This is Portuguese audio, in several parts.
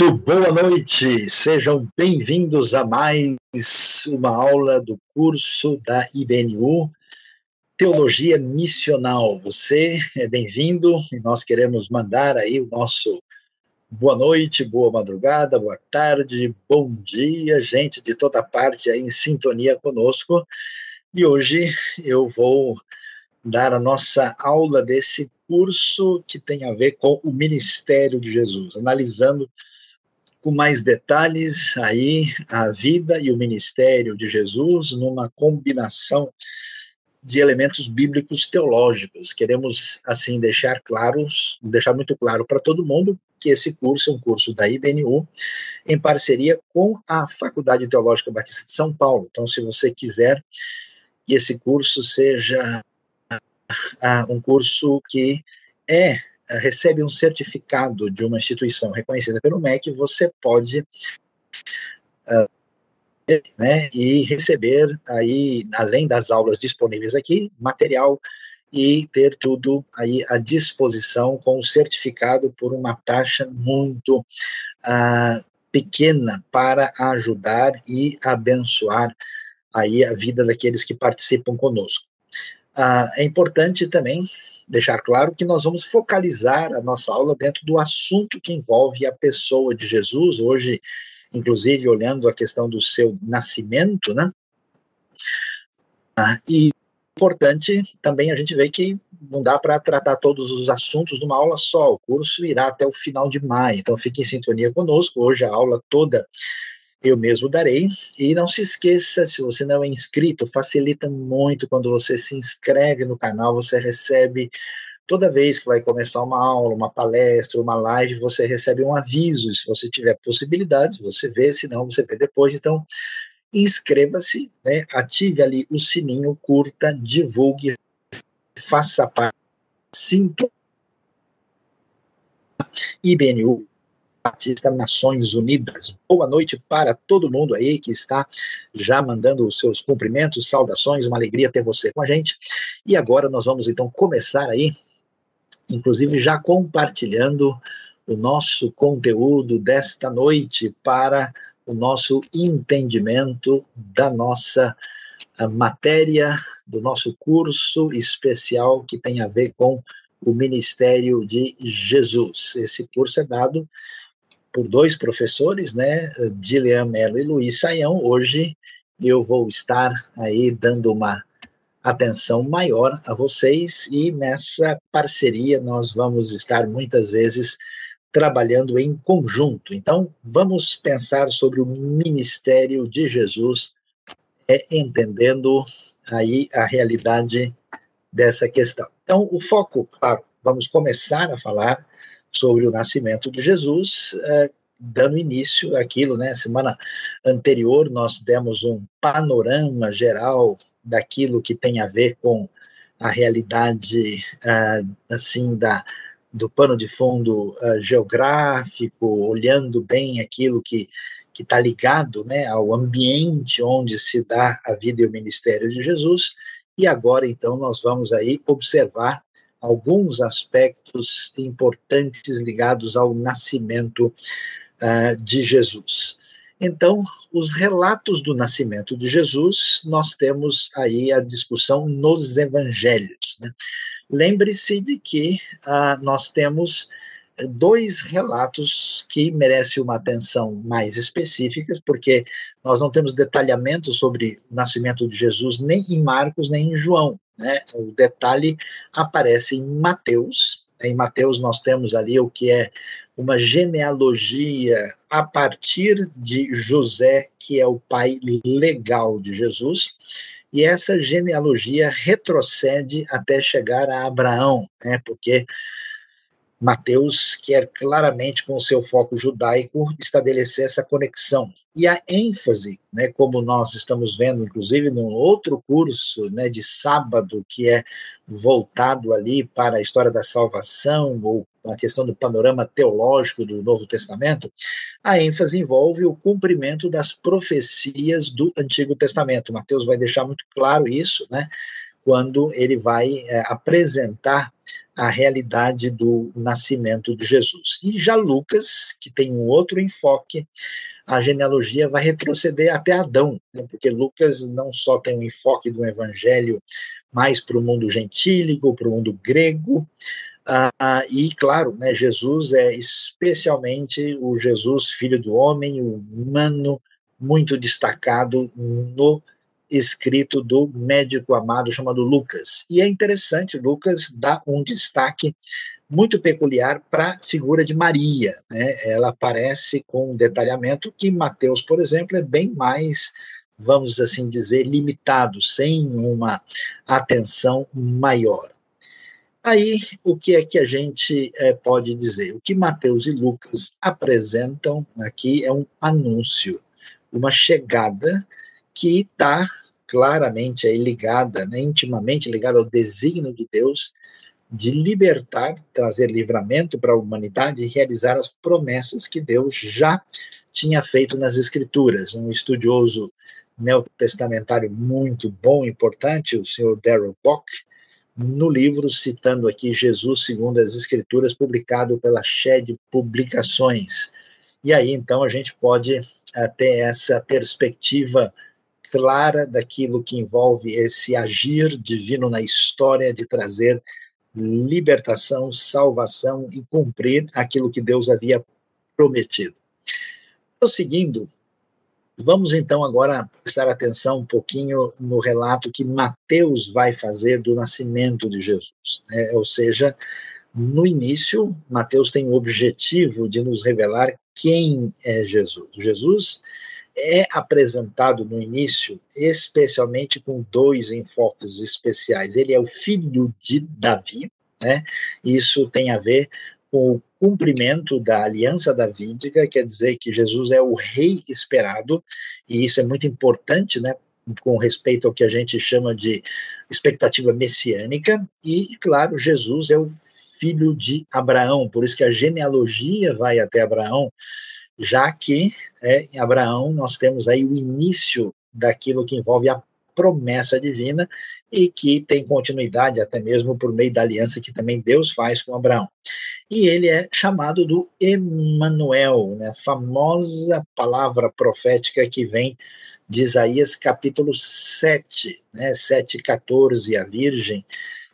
Muito boa noite, sejam bem-vindos a mais uma aula do curso da IBNU Teologia Missional. Você é bem-vindo e nós queremos mandar aí o nosso boa noite, boa madrugada, boa tarde, bom dia, gente de toda parte aí em sintonia conosco. E hoje eu vou dar a nossa aula desse curso que tem a ver com o ministério de Jesus, analisando com mais detalhes aí a vida e o ministério de Jesus numa combinação de elementos bíblicos teológicos. Queremos assim deixar claros, deixar muito claro para todo mundo que esse curso é um curso da IBNU em parceria com a Faculdade Teológica Batista de São Paulo. Então, se você quiser que esse curso seja um curso que é recebe um certificado de uma instituição reconhecida pelo MEC, você pode uh, né, e receber aí, além das aulas disponíveis aqui, material e ter tudo aí à disposição com o certificado por uma taxa muito uh, pequena para ajudar e abençoar aí a vida daqueles que participam conosco. Ah, é importante também deixar claro que nós vamos focalizar a nossa aula dentro do assunto que envolve a pessoa de Jesus, hoje, inclusive, olhando a questão do seu nascimento, né? Ah, e importante também a gente vê que não dá para tratar todos os assuntos numa aula só, o curso irá até o final de maio, então fique em sintonia conosco, hoje a aula toda eu mesmo darei. E não se esqueça, se você não é inscrito, facilita muito quando você se inscreve no canal, você recebe toda vez que vai começar uma aula, uma palestra, uma live, você recebe um aviso. Se você tiver possibilidades, você vê, se não, você vê depois. Então, inscreva-se, né, ative ali o sininho, curta, divulgue, faça parte, sinta IBNU Batista Nações Unidas. Boa noite para todo mundo aí que está já mandando os seus cumprimentos, saudações, uma alegria ter você com a gente. E agora nós vamos então começar aí, inclusive já compartilhando o nosso conteúdo desta noite para o nosso entendimento da nossa matéria, do nosso curso especial que tem a ver com o ministério de Jesus. Esse curso é dado por dois professores, né, Gillian Mello e Luiz Saião. Hoje eu vou estar aí dando uma atenção maior a vocês e nessa parceria nós vamos estar muitas vezes trabalhando em conjunto. Então, vamos pensar sobre o ministério de Jesus, é, entendendo aí a realidade dessa questão. Então, o foco, claro, vamos começar a falar sobre o nascimento de Jesus, é, dando início àquilo, né? Semana anterior nós demos um panorama geral daquilo que tem a ver com a realidade, uh, assim, da, do pano de fundo uh, geográfico, olhando bem aquilo que que está ligado né, ao ambiente onde se dá a vida e o ministério de Jesus. E agora, então, nós vamos aí observar alguns aspectos importantes ligados ao nascimento uh, de Jesus. Então, os relatos do nascimento de Jesus, nós temos aí a discussão nos evangelhos. Né? Lembre-se de que uh, nós temos dois relatos que merecem uma atenção mais específica, porque nós não temos detalhamento sobre o nascimento de Jesus nem em Marcos nem em João. Né? O detalhe aparece em Mateus. Em Mateus nós temos ali o que é uma genealogia a partir de José, que é o pai legal de Jesus, e essa genealogia retrocede até chegar a Abraão, né? Porque Mateus quer claramente, com o seu foco judaico, estabelecer essa conexão. E a ênfase, né, como nós estamos vendo, inclusive, num outro curso né, de sábado, que é voltado ali para a história da salvação, ou a questão do panorama teológico do Novo Testamento, a ênfase envolve o cumprimento das profecias do Antigo Testamento. Mateus vai deixar muito claro isso, né, quando ele vai é, apresentar a realidade do nascimento de Jesus. E já Lucas, que tem um outro enfoque, a genealogia vai retroceder até Adão, né, porque Lucas não só tem um enfoque do evangelho mais para o mundo gentílico, para o mundo grego, ah, e claro, né, Jesus é especialmente o Jesus, filho do homem, humano, muito destacado no escrito do médico amado chamado Lucas. E é interessante, Lucas dá um destaque muito peculiar para a figura de Maria. Né? Ela aparece com um detalhamento que Mateus, por exemplo, é bem mais, vamos assim dizer, limitado, sem uma atenção maior. Aí, o que é que a gente é, pode dizer? O que Mateus e Lucas apresentam aqui é um anúncio, uma chegada que está claramente aí ligada, né, intimamente ligada ao desígnio de Deus de libertar, trazer livramento para a humanidade e realizar as promessas que Deus já tinha feito nas Escrituras. Um estudioso neotestamentário muito bom, importante, o senhor Darrell Bock, no livro citando aqui Jesus segundo as Escrituras, publicado pela Shed Publicações. E aí, então, a gente pode uh, ter essa perspectiva clara daquilo que envolve esse agir divino na história de trazer libertação, salvação e cumprir aquilo que Deus havia prometido. Prosseguindo, vamos então agora prestar atenção um pouquinho no relato que Mateus vai fazer do nascimento de Jesus. Né? Ou seja, no início, Mateus tem o objetivo de nos revelar quem é Jesus. Jesus apresentado no início, especialmente com dois enfoques especiais. Ele é o filho de Davi, né? Isso tem a ver com o cumprimento da aliança davídica, quer dizer que Jesus é o rei esperado, e isso é muito importante, né? Com respeito ao que a gente chama de expectativa messiânica, e, claro, Jesus é o filho de Abraão, por isso que a genealogia vai até Abraão, já que é, em Abraão nós temos aí o início daquilo que envolve a promessa divina e que tem continuidade até mesmo por meio da aliança que também Deus faz com Abraão. E ele é chamado do Emanuel, né, famosa palavra profética que vem de Isaías capítulo 7, né, 7:14, a virgem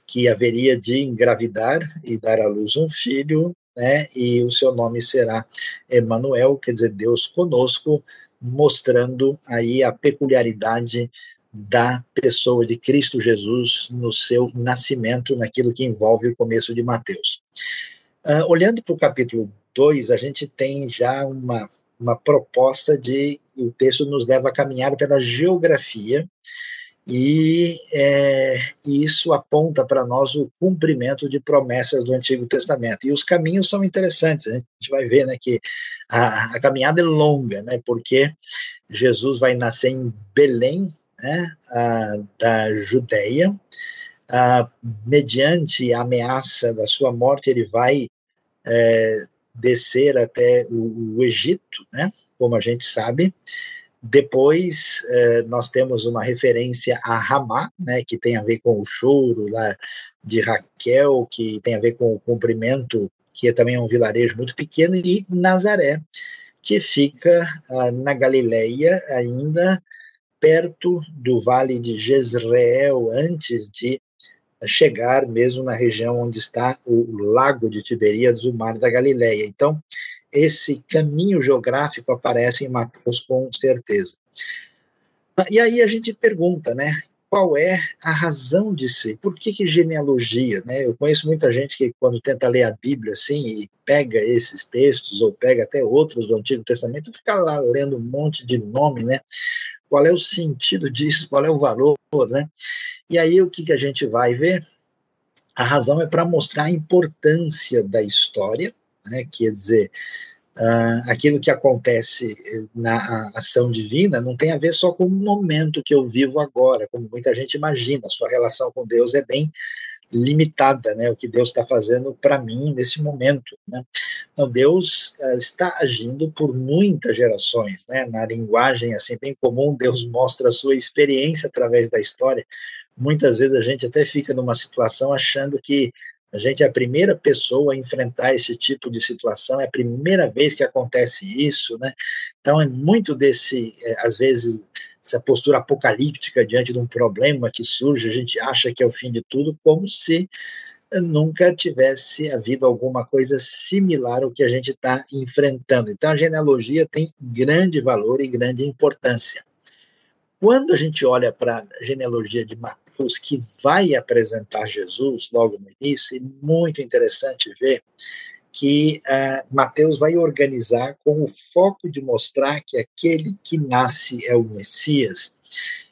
que haveria de engravidar e dar à luz um filho, né? E o seu nome será Emanuel, quer dizer Deus conosco, mostrando aí a peculiaridade da pessoa de Cristo Jesus no seu nascimento, naquilo que envolve o começo de Mateus. Uh, olhando para o capítulo 2, a gente tem já uma, uma proposta de o texto nos leva a caminhar pela geografia e, é, isso aponta para nós o cumprimento de promessas do Antigo Testamento. E os caminhos são interessantes, a gente vai ver né, que a, a caminhada é longa, né, porque Jesus vai nascer em Belém, né, a, da Judéia, a, mediante a ameaça da sua morte, ele vai é, descer até o, o Egito, né, como a gente sabe, depois, eh, nós temos uma referência a Ramá, né, que tem a ver com o choro lá de Raquel, que tem a ver com o cumprimento, que é também um vilarejo muito pequeno, e Nazaré, que fica ah, na Galileia, ainda perto do vale de Jezreel, antes de chegar mesmo na região onde está o lago de Tiberíades, o mar da Galileia. Então, esse caminho geográfico aparece em Mateus com certeza. E aí a gente pergunta, né? Qual é a razão de ser? Por que, que genealogia? Né? Eu conheço muita gente que, quando tenta ler a Bíblia assim, e pega esses textos, ou pega até outros do Antigo Testamento, fica lá lendo um monte de nome, né? Qual é o sentido disso? Qual é o valor, né? E aí o que, que a gente vai ver? A razão é para mostrar a importância da história, né? Quer dizer, uh, aquilo que acontece na ação divina não tem a ver só com o momento que eu vivo agora, como muita gente imagina. A sua relação com Deus é bem limitada, né? O que Deus está fazendo para mim nesse momento, né? Então Deus uh, está agindo por muitas gerações, né? Na linguagem assim bem comum, Deus mostra a sua experiência através da história. Muitas vezes a gente até fica numa situação achando que A gente é a primeira pessoa a enfrentar esse tipo de situação, é a primeira vez que acontece isso, né? Então é muito desse, é, às vezes, essa postura apocalíptica diante de um problema que surge, a gente acha que é o fim de tudo, como se nunca tivesse havido alguma coisa similar ao que a gente está enfrentando. Então, a genealogia tem grande valor e grande importância. Quando a gente olha para a genealogia de Mateus, que vai apresentar Jesus logo no início, é muito interessante ver que uh, Mateus vai organizar com o foco de mostrar que aquele que nasce é o Messias.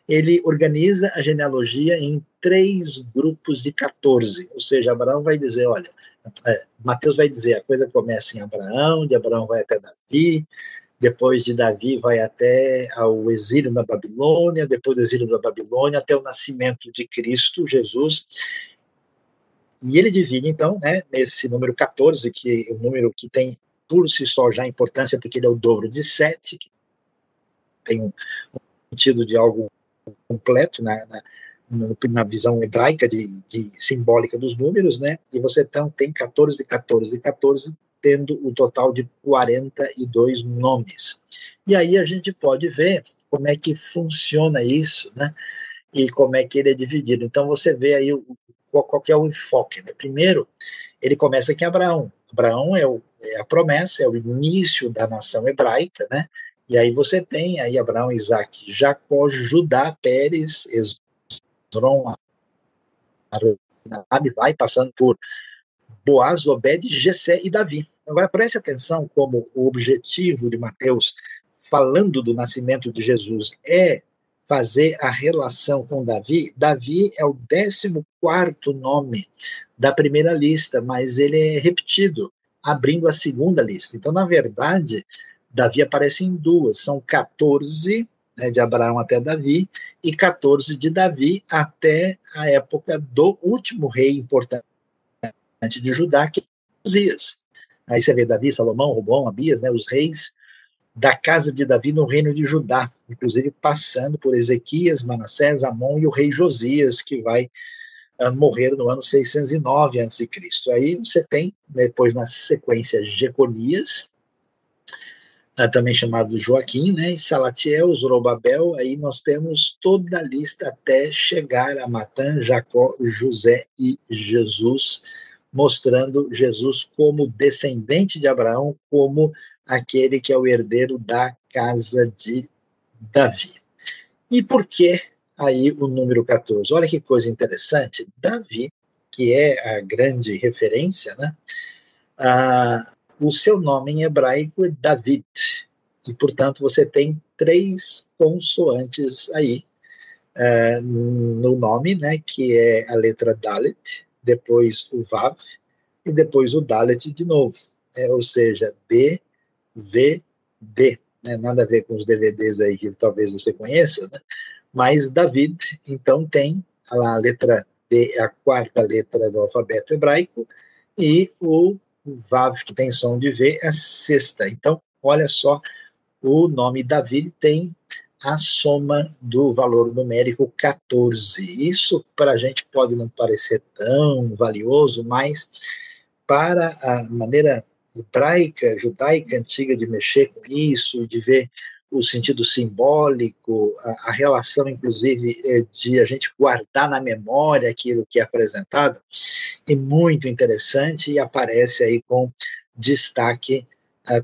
Ele organiza a genealogia em três grupos de 14, ou seja, Abraão vai dizer, olha, é, Mateus vai dizer, a coisa começa em Abraão, de Abraão vai até Davi, depois de Davi vai até ao exílio na Babilônia, depois do exílio da Babilônia até o nascimento de Cristo, Jesus, e ele divide, então, né, nesse número 14, que é o número que tem por si só já importância, porque ele é o dobro de 7, que tem um, um sentido de algo completo na, na, na visão hebraica de, de, simbólica dos números, né? E você então tem 14, 14 e 14, tendo o total de 42 nomes. E aí a gente pode ver como é que funciona isso, né? E como é que ele é dividido. Então você vê aí qual, qual é o enfoque. Né? Primeiro, ele começa aqui em Abraão. Abraão é, o, é, a promessa, é o início da nação hebraica, né? E aí você tem aí Abraão, Isaac, Jacó, Judá, Pérez, Esron, Arabe, vai passando por Boaz, Obed, Jessé e Davi. Agora preste atenção como o objetivo de Mateus, falando do nascimento de Jesus, é fazer a relação com Davi, Davi é o 14 nome da primeira lista, mas ele é repetido, abrindo a segunda lista. Então, na verdade, Davi aparece em duas, são 14 né, de Abraão até Davi e 14 de Davi até a época do último rei importante de Judá, que Uzias. Aí você vê Davi, Salomão, Robão, Abias, né, os reis da casa de Davi no reino de Judá, inclusive passando por Ezequias, Manassés, Amon e o rei Josias, que vai uh, morrer no ano 609 a.C. Aí você tem, depois na sequência, Jeconias, uh, também chamado Joaquim, né, e Salatiel, Zorobabel, aí nós temos toda a lista até chegar a Matã, Jacó, José e Jesus, mostrando Jesus como descendente de Abraão, como aquele que é o herdeiro da casa de Davi. E por que aí o número 14? Olha que coisa interessante. Davi, que é a grande referência, né? Ah, o seu nome em hebraico é David. E, portanto, você tem três consoantes aí ah, no nome, né? Que é a letra Dalet, depois o Vav e depois o Dalet de novo. É, ou seja, B, VD, né? nada a ver com os DVDs aí que talvez você conheça, né? mas David, então, tem a letra D, a quarta letra do alfabeto hebraico, e o Vav, que tem som de V, é a sexta. Então, olha só, o nome David tem a soma do valor numérico 14. Isso para a gente pode não parecer tão valioso, mas para a maneira hebraica, judaica antiga de mexer com isso, de ver o sentido simbólico, a, a, relação, inclusive, é, de a gente guardar na memória aquilo que é apresentado, é muito interessante e aparece aí com destaque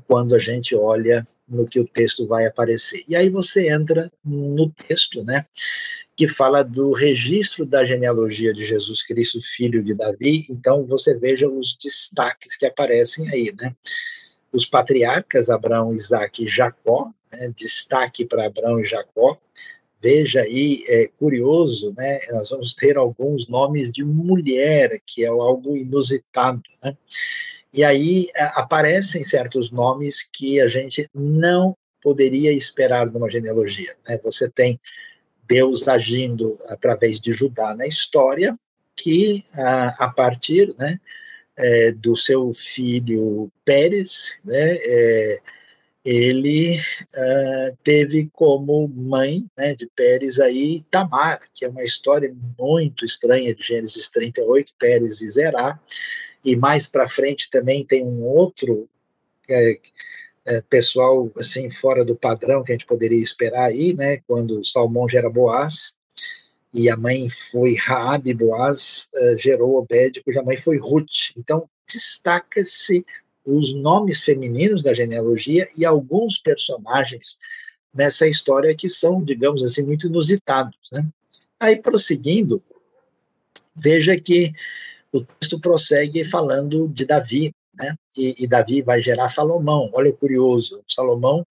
quando a gente olha no que o texto vai aparecer. E aí você entra no texto, né? que fala do registro da genealogia de Jesus Cristo, filho de Davi. Então, você veja os destaques que aparecem aí, né? Os patriarcas Abraão, Isaac e Jacó, né? destaque para Abraão e Jacó. Veja aí, é curioso, né? Nós vamos ter alguns nomes de mulher, que é algo inusitado, né? E aí aparecem certos nomes que a gente não poderia esperar numa genealogia. Né? Você tem Deus agindo através de Judá na história, que a, a partir né, é, do seu filho Pérez, né, é, ele uh, teve como mãe né, de Pérez aí Tamar, que é uma história muito estranha de Gênesis 38, Pérez e Zerá, e mais para frente também tem um outro é, é, pessoal assim fora do padrão que a gente poderia esperar aí, né, quando Salmão gera Boaz, e a mãe foi Raab Boaz, uh, gerou Obed, cuja mãe foi Ruth. Então, destaca-se os nomes femininos da genealogia e alguns personagens nessa história que são, digamos assim, muito inusitados. Né? Aí, prosseguindo, veja que o texto prossegue falando de Davi, né? E, e, Davi vai gerar Salomão. Olha o curioso, Salomão,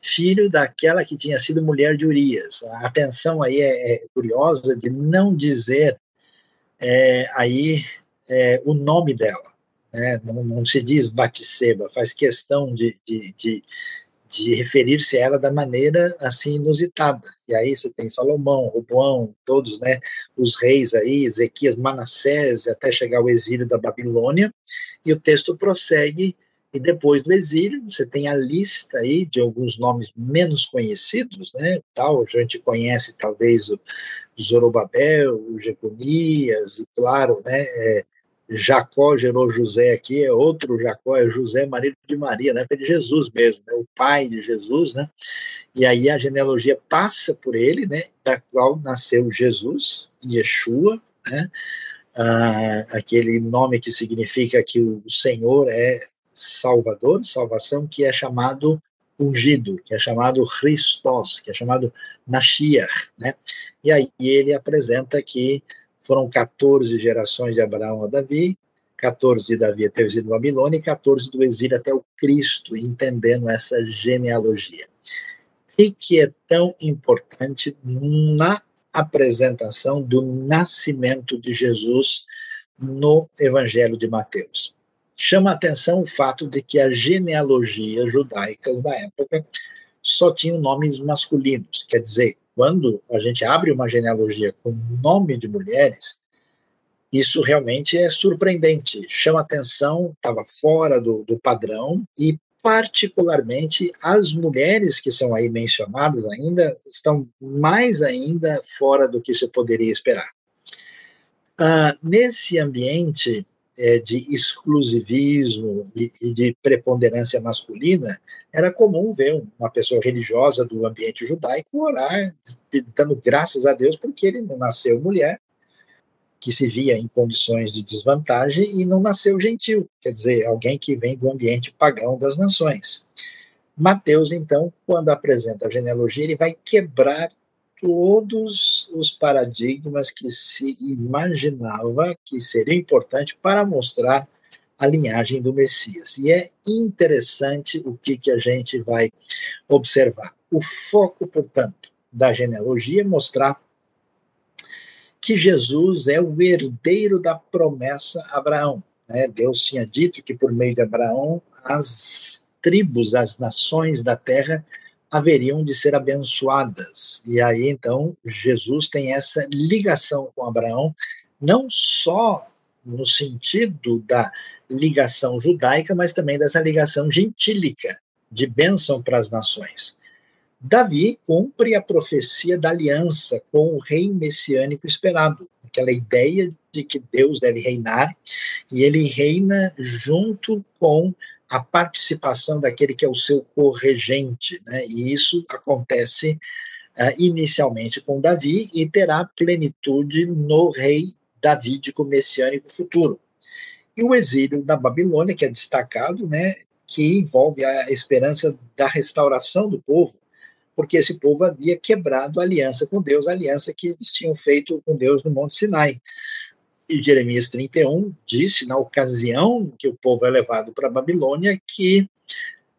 filho daquela que tinha sido mulher de Urias. A atenção aí é, é curiosa de não dizer é, aí é, o nome dela. Né? Não, não, se diz Batseba, faz questão de, de, de, de referir-se a ela da maneira assim inusitada. E aí você tem Salomão, Roboão, todos, né, os reis aí, Ezequias, Manassés, até chegar ao exílio da Babilônia. E o texto prossegue e depois do exílio, você tem a lista aí de alguns nomes menos conhecidos, né? Tal, a gente conhece talvez o Zorobabel, o Jeconias, e claro, né, é, Jacó gerou José aqui, é outro Jacó, é José, marido de Maria, né? É de Jesus mesmo, né? o pai de Jesus, né? E aí a genealogia passa por ele, né? Da qual nasceu Jesus, Yeshua, né? Ah, aquele nome que significa que o Senhor é Salvador, salvação, que é chamado ungido, que é chamado Christos, que é chamado Mashiach, né? E aí ele apresenta que foram 14 gerações de Abraão a Davi, 14 de Davi até o exílio Babilônia e 14 do exílio até o Cristo, entendendo essa genealogia. E que é tão importante na apresentação do nascimento de Jesus no Evangelho de Mateus. Chama a atenção o fato de que as genealogias judaicas da época só tinham nomes masculinos, quer dizer, quando a gente abre uma genealogia com nome de mulheres, isso realmente é surpreendente, chama atenção, estava fora do, do padrão e particularmente as mulheres que são aí mencionadas ainda estão mais ainda fora do que se poderia esperar. Uh, nesse ambiente é, de exclusivismo e, e, de preponderância masculina, era comum ver uma pessoa religiosa do ambiente judaico orar, dando graças a Deus porque ele não nasceu mulher, que se via em condições de desvantagem, e não nasceu gentil, quer dizer, alguém que vem do ambiente pagão das nações. Mateus, então, quando apresenta a genealogia, ele vai quebrar todos os paradigmas que se imaginava que seria importante para mostrar a linhagem do Messias. E é interessante o que, que a gente vai observar. O foco, portanto, da genealogia é mostrar que Jesus é o herdeiro da promessa a Abraão. Né? Deus tinha dito que por meio de Abraão as tribos, as nações da terra haveriam de ser abençoadas. E aí, então, Jesus tem essa ligação com Abraão, não só no sentido da ligação judaica, mas também dessa ligação gentílica, de bênção para as nações. Davi cumpre a profecia da aliança com o rei messiânico esperado, aquela ideia de que Deus deve reinar, e ele reina junto com a participação daquele que é o seu corregente, né? E isso acontece uh, inicialmente com Davi e terá plenitude no rei davídico messiânico futuro. E o exílio da Babilônia, que é destacado, né, que envolve a esperança da restauração do povo, porque esse povo havia quebrado a aliança com Deus, a aliança que eles tinham feito com Deus no Monte Sinai. E Jeremias 31 disse, na ocasião que o povo é levado para a Babilônia, que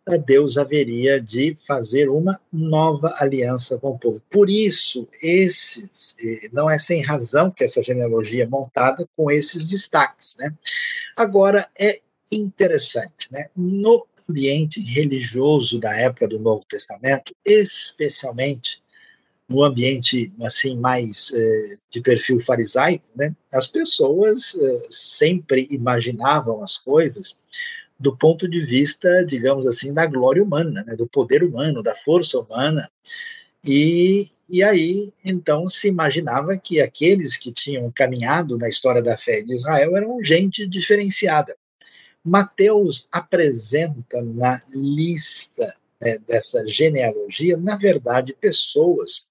eh, Deus haveria de fazer uma nova aliança com o povo. Por isso, esses, não é sem razão que essa genealogia é montada com esses destaques. Né? Agora, é interessante, né? no ambiente religioso da época do Novo Testamento, especialmente no ambiente assim mais eh, de perfil farisaico, né, as pessoas eh, sempre imaginavam as coisas do ponto de vista, digamos assim, da glória humana, né, do poder humano, da força humana. E, e aí, então, se imaginava que aqueles que tinham caminhado na história da fé de Israel eram gente diferenciada. Mateus apresenta na lista né, dessa genealogia, na verdade, pessoas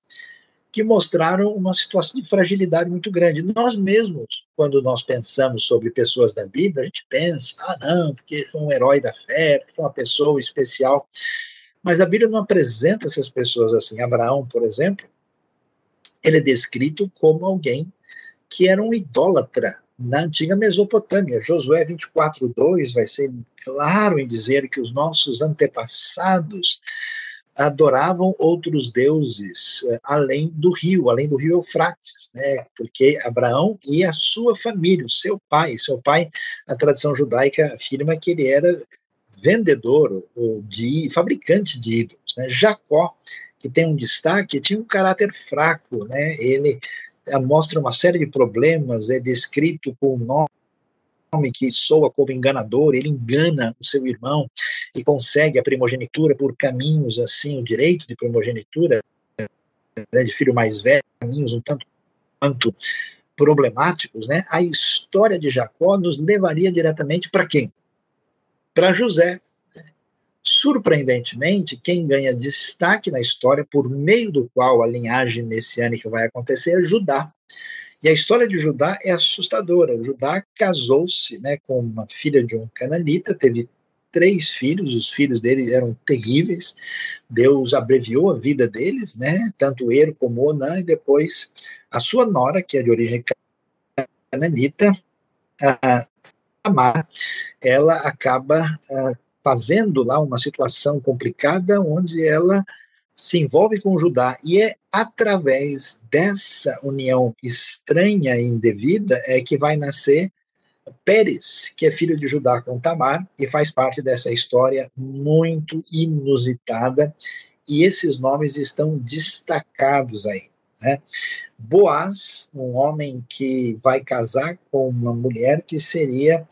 que mostraram uma situação de fragilidade muito grande. Nós mesmos, quando nós pensamos sobre pessoas da Bíblia, a gente pensa, ah, não, porque ele foi um herói da fé, porque foi uma pessoa especial. Mas a Bíblia não apresenta essas pessoas assim. Abraão, por exemplo, ele é descrito como alguém que era um idólatra na antiga Mesopotâmia. Josué 24:2 vai ser claro em dizer que os nossos antepassados adoravam outros deuses uh, além do rio, além do rio Eufrates, né? Porque Abraão e a sua família, o seu pai, seu pai, a tradição judaica afirma que ele era vendedor de fabricante de ídolos, né? Jacó, que tem um destaque, tinha um caráter fraco, né? Ele uh, mostra uma série de problemas, é descrito com o nome que soa como enganador, ele engana o seu irmão e consegue a primogenitura por caminhos assim, o direito de primogenitura né, de filho mais velho, caminhos um tanto quanto problemáticos, né? A história de Jacó nos levaria diretamente para quem? Para José. Né? Surpreendentemente, quem ganha destaque na história, por meio do qual a linhagem messiânica vai acontecer, é Judá. E a história de Judá é assustadora. Judá casou-se né, com uma filha de um cananita, teve três filhos, os filhos dele eram terríveis, Deus abreviou a vida deles, né, tanto Er como Onã, e depois a sua nora, que é de origem cananita, a Tamar, ela acaba uh, fazendo lá uma situação complicada, onde ela se envolve com Judá, e é através dessa união estranha e indevida é que vai nascer Pérez, que é filho de Judá com Tamar, e faz parte dessa história muito inusitada, e esses nomes estão destacados aí. Né? Boaz, um homem que vai casar com uma mulher que seria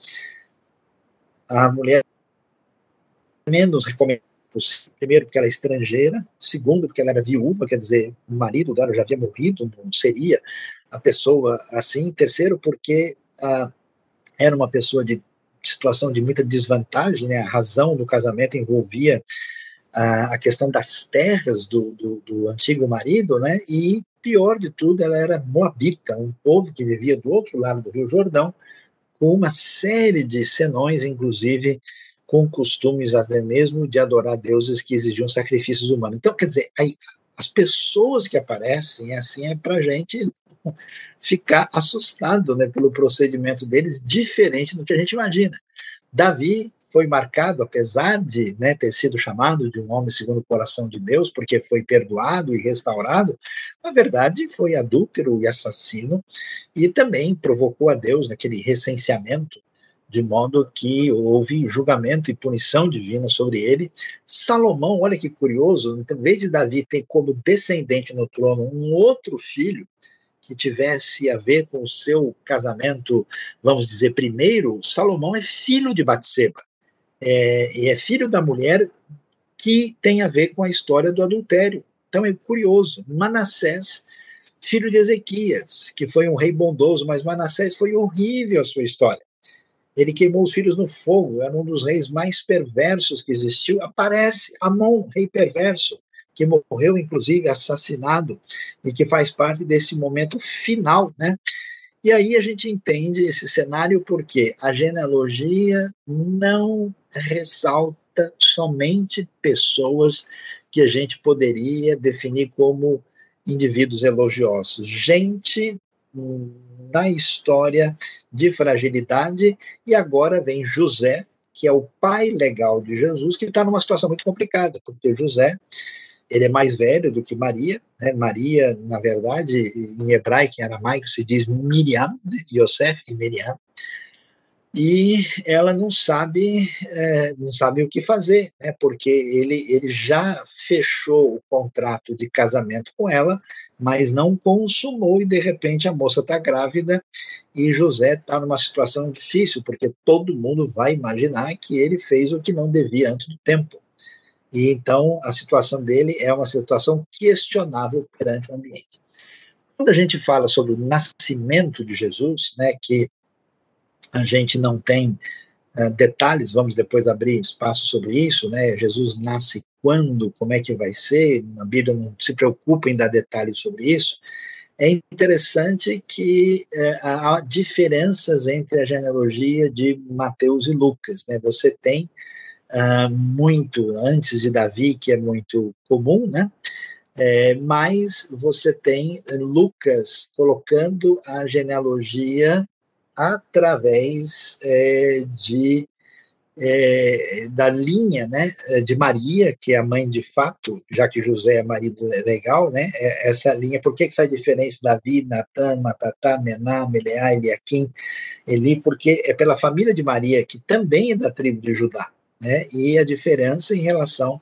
a mulher menos recomendada Primeiro, porque ela é estrangeira. Segundo, porque ela era viúva, quer dizer, o marido dela já havia morrido, não seria a pessoa assim. Terceiro, porque ah, era uma pessoa de situação de muita desvantagem, né? a razão do casamento envolvia a, a questão das terras do, do, do, antigo marido, né? e pior de tudo, ela era moabita, um povo que vivia do outro lado do Rio Jordão, com uma série de senões, inclusive com costumes até mesmo de adorar deuses que exigiam sacrifícios humanos. Então, quer dizer, aí, as pessoas que aparecem assim é para gente ficar assustado né, pelo procedimento deles, diferente do que a gente imagina. Davi foi marcado, apesar de né, ter sido chamado de um homem segundo o coração de Deus, porque foi perdoado e restaurado, na verdade foi adúltero e assassino, e também provocou a Deus naquele recenseamento, de modo que houve julgamento e punição divina sobre ele. Salomão, olha que curioso, em vez de Davi ter como descendente no trono um outro filho, que tivesse a ver com o seu casamento, vamos dizer, primeiro, Salomão é filho de Batseba. É, e é filho da mulher que tem a ver com a história do adultério. Então é curioso. Manassés, filho de Ezequias, que foi um rei bondoso, mas Manassés foi horrível a sua história. Ele queimou os filhos no fogo, era um dos reis mais perversos que existiu. Aparece Amon, rei perverso, que morreu, inclusive, assassinado, e que faz parte desse momento final, né? E aí a gente entende esse cenário porque a genealogia não ressalta somente pessoas que a gente poderia definir como indivíduos elogiosos. Gente na história de fragilidade, e agora vem José, que é o pai legal de Jesus, que está numa situação muito complicada, porque José ele é mais velho do que Maria, né? Maria, na verdade, em hebraico, em aramaico, se diz Miriam, né? Yosef e Miriam. e ela não sabe é, não sabe o que fazer, né? Porque ele ele já fechou o contrato de casamento com ela, mas não consumou e de repente a moça está grávida e José está numa situação difícil porque todo mundo vai imaginar que ele fez o que não devia antes do tempo. E então a situação dele é uma situação questionável perante o ambiente. Quando a gente fala sobre o nascimento de Jesus, né, que a gente não tem uh, detalhes, vamos depois abrir espaço sobre isso, né? Jesus nasce quando, como é que vai ser, a Bíblia não se preocupa em dar detalhes sobre isso. É interessante que uh, há diferenças entre a genealogia de Mateus e Lucas, né? Você tem uh, muito antes de Davi, que é muito comum, né? É, mas você tem Lucas colocando a genealogia através é, de é, da linha né, de Maria, que é a mãe de fato, já que José é marido legal, né, é, essa linha, por que, que sai diferença Davi, Natan, Matatá, Mená, Meleá, Eliakim, Eli, porque é pela família de Maria, que também é da tribo de Judá, né, e a diferença em relação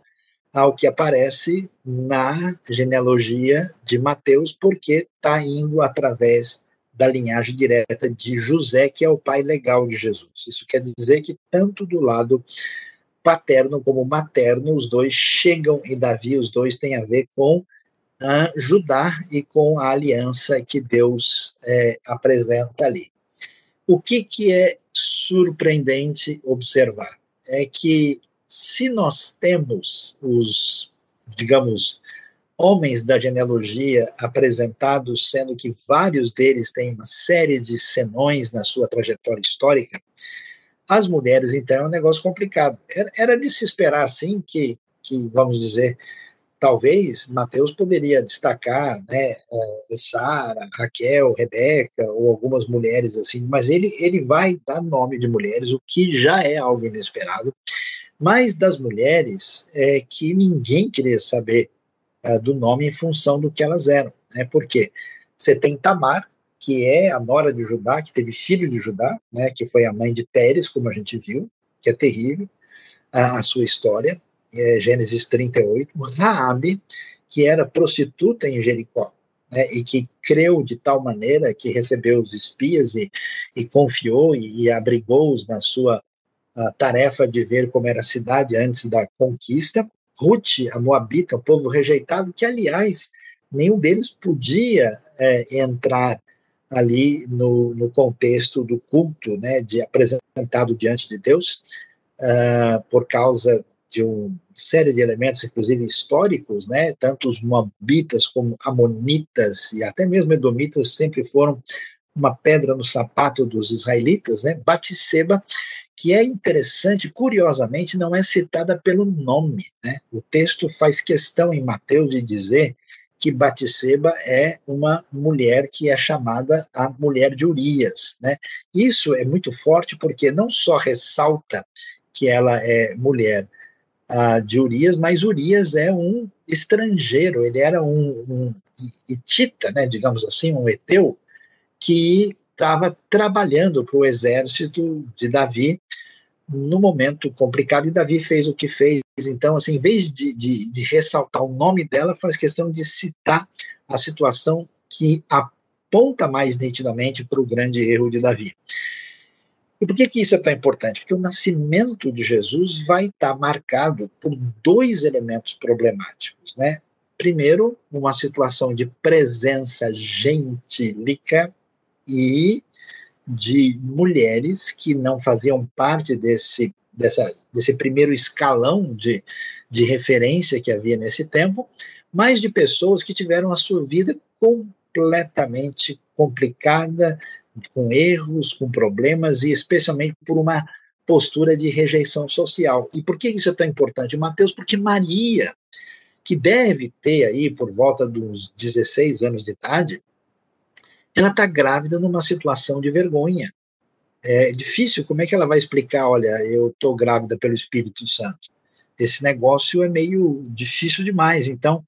ao que aparece na genealogia de Mateus, porque está indo através da linhagem direta de José, que é o pai legal de Jesus. Isso quer dizer que tanto do lado paterno como materno, os dois chegam em Davi, os dois têm a ver com uh, Judá e com a aliança que Deus é, apresenta ali. O que, que é surpreendente observar? É que se nós temos os, digamos, homens da genealogia apresentados, sendo que vários deles têm uma série de senões na sua trajetória histórica, as mulheres, então, é um negócio complicado. Era de se esperar, assim, que, que vamos dizer, talvez Mateus poderia destacar, né, eh, Sara, Raquel, Rebeca, ou algumas mulheres assim, mas ele, ele vai dar nome de mulheres, o que já é algo inesperado, mas das mulheres é que ninguém queria saber uh, do nome em função do que elas eram. Né? Porque você tem Tamar, que é a nora de Judá, que teve filho de Judá, né, que foi a mãe de Teres, como a gente viu, que é terrível a, a sua história, é Gênesis 38. Raabe, que era prostituta em Jericó, né, e que creu de tal maneira que recebeu os espias e, e confiou e, e abrigou-os na sua tarefa de ver como era a cidade antes da conquista, Ruth, a Moabita, o povo rejeitado, que, aliás, nenhum deles podia é, entrar ali no, no, contexto do culto, né, de apresentado diante de Deus, uh, por causa de uma série de elementos, inclusive históricos, né, tanto os moabitas como amonitas e até mesmo edomitas sempre foram uma pedra no sapato dos israelitas, né, Batseba que é interessante, curiosamente, não é citada pelo nome. Né? O texto faz questão em Mateus de dizer que Batseba é uma mulher que é chamada a mulher de Urias. Né? Isso é muito forte porque não só ressalta que ela é mulher uh, de Urias, mas Urias é um estrangeiro, ele era um, um hitita, né, digamos assim, um eteu, que estava trabalhando para o exército de Davi no momento complicado, e Davi fez o que fez. Então, assim, em vez de, de, de ressaltar o nome dela, faz questão de citar a situação que aponta mais nitidamente para o grande erro de Davi. E por que, que isso é tão importante? Porque o nascimento de Jesus vai estar marcado por dois elementos problemáticos, né? Primeiro, uma situação de presença gentílica e de mulheres que não faziam parte desse, dessa, desse primeiro escalão de, de referência que havia nesse tempo, mas de pessoas que tiveram a sua vida completamente complicada, com erros, com problemas e especialmente por uma postura de rejeição social. E por que isso é tão importante, Mateus? Porque Maria, que deve ter aí por volta dos 16 anos de idade, ela está grávida numa situação de vergonha. É difícil, como é que ela vai explicar, olha, eu estou grávida pelo Espírito Santo? esse negócio é meio difícil demais. Então,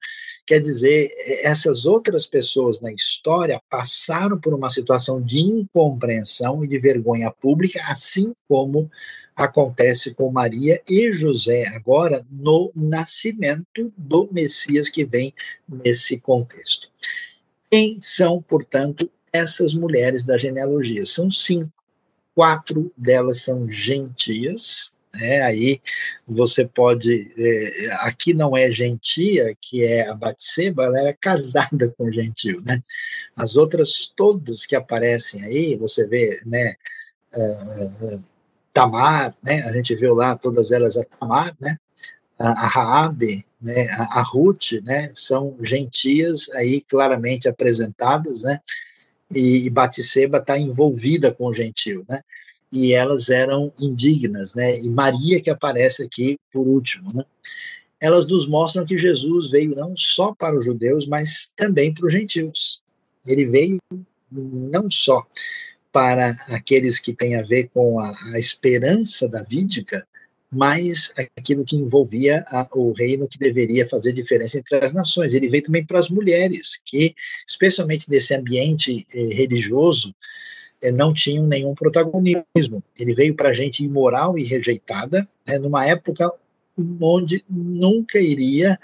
quer dizer, essas outras pessoas na história passaram por uma situação de incompreensão e de vergonha pública, assim como acontece com Maria e José agora no nascimento do Messias que vem nesse contexto. Quem são, portanto, essas mulheres da genealogia? São cinco. Quatro delas são gentias, né? Aí você pode, é, aqui não é gentia, que é a Batseba, ela é casada com gentil, né? As outras todas que aparecem aí, você vê, né? Uh, Tamar, né? A gente viu lá todas elas a Tamar, né? A, Raabe, né? A, a Ruth, né? São gentias aí claramente apresentadas, né? E, e Batseba está envolvida com o gentil, né? E elas eram indignas, né? E Maria que aparece aqui por último, né? Elas nos mostram que Jesus veio não só para os judeus, mas também para os gentios. Ele veio não só para aqueles que têm a ver com a, a esperança davídica, mas aquilo que envolvia a, o reino que deveria fazer diferença entre as nações. Ele veio também para as mulheres, que, especialmente nesse ambiente eh, religioso, não tinham nenhum protagonismo. Ele veio para gente imoral e rejeitada, né, numa época onde nunca iria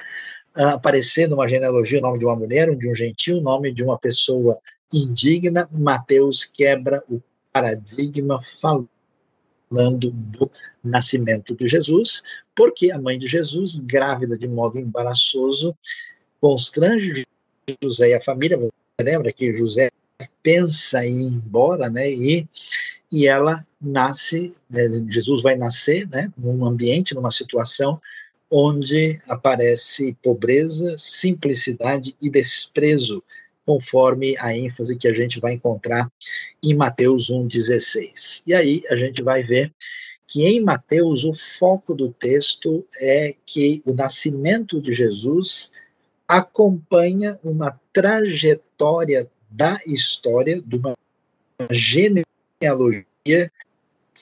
uh, aparecer numa genealogia o nome de uma mulher, de um gentil, o nome de uma pessoa indigna. Mateus quebra o paradigma falando do nascimento de Jesus, porque a mãe de Jesus, grávida de modo embaraçoso, constrange José e a família. Você lembra que José pensa em ir embora, né? E, e ela nasce, né, Jesus vai nascer, né? Num ambiente, numa situação onde aparece pobreza, simplicidade e desprezo, conforme a ênfase que a gente vai encontrar em Mateus 1,16. E aí a gente vai ver que em Mateus o foco do texto é que o nascimento de Jesus acompanha uma trajetória da história, de uma genealogia,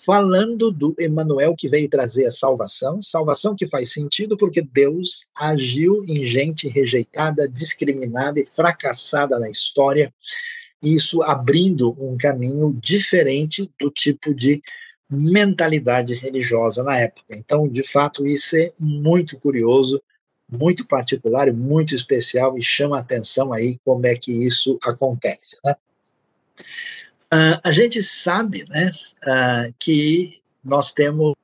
falando do Emanuel que veio trazer a salvação, salvação que faz sentido porque Deus agiu em gente rejeitada, discriminada e fracassada na história, isso abrindo um caminho diferente do tipo de mentalidade religiosa na época. Então, de fato, isso é muito curioso muito particular muito especial e chama atenção aí como é que isso acontece. Né? Uh, a gente sabe né, uh, que nós temos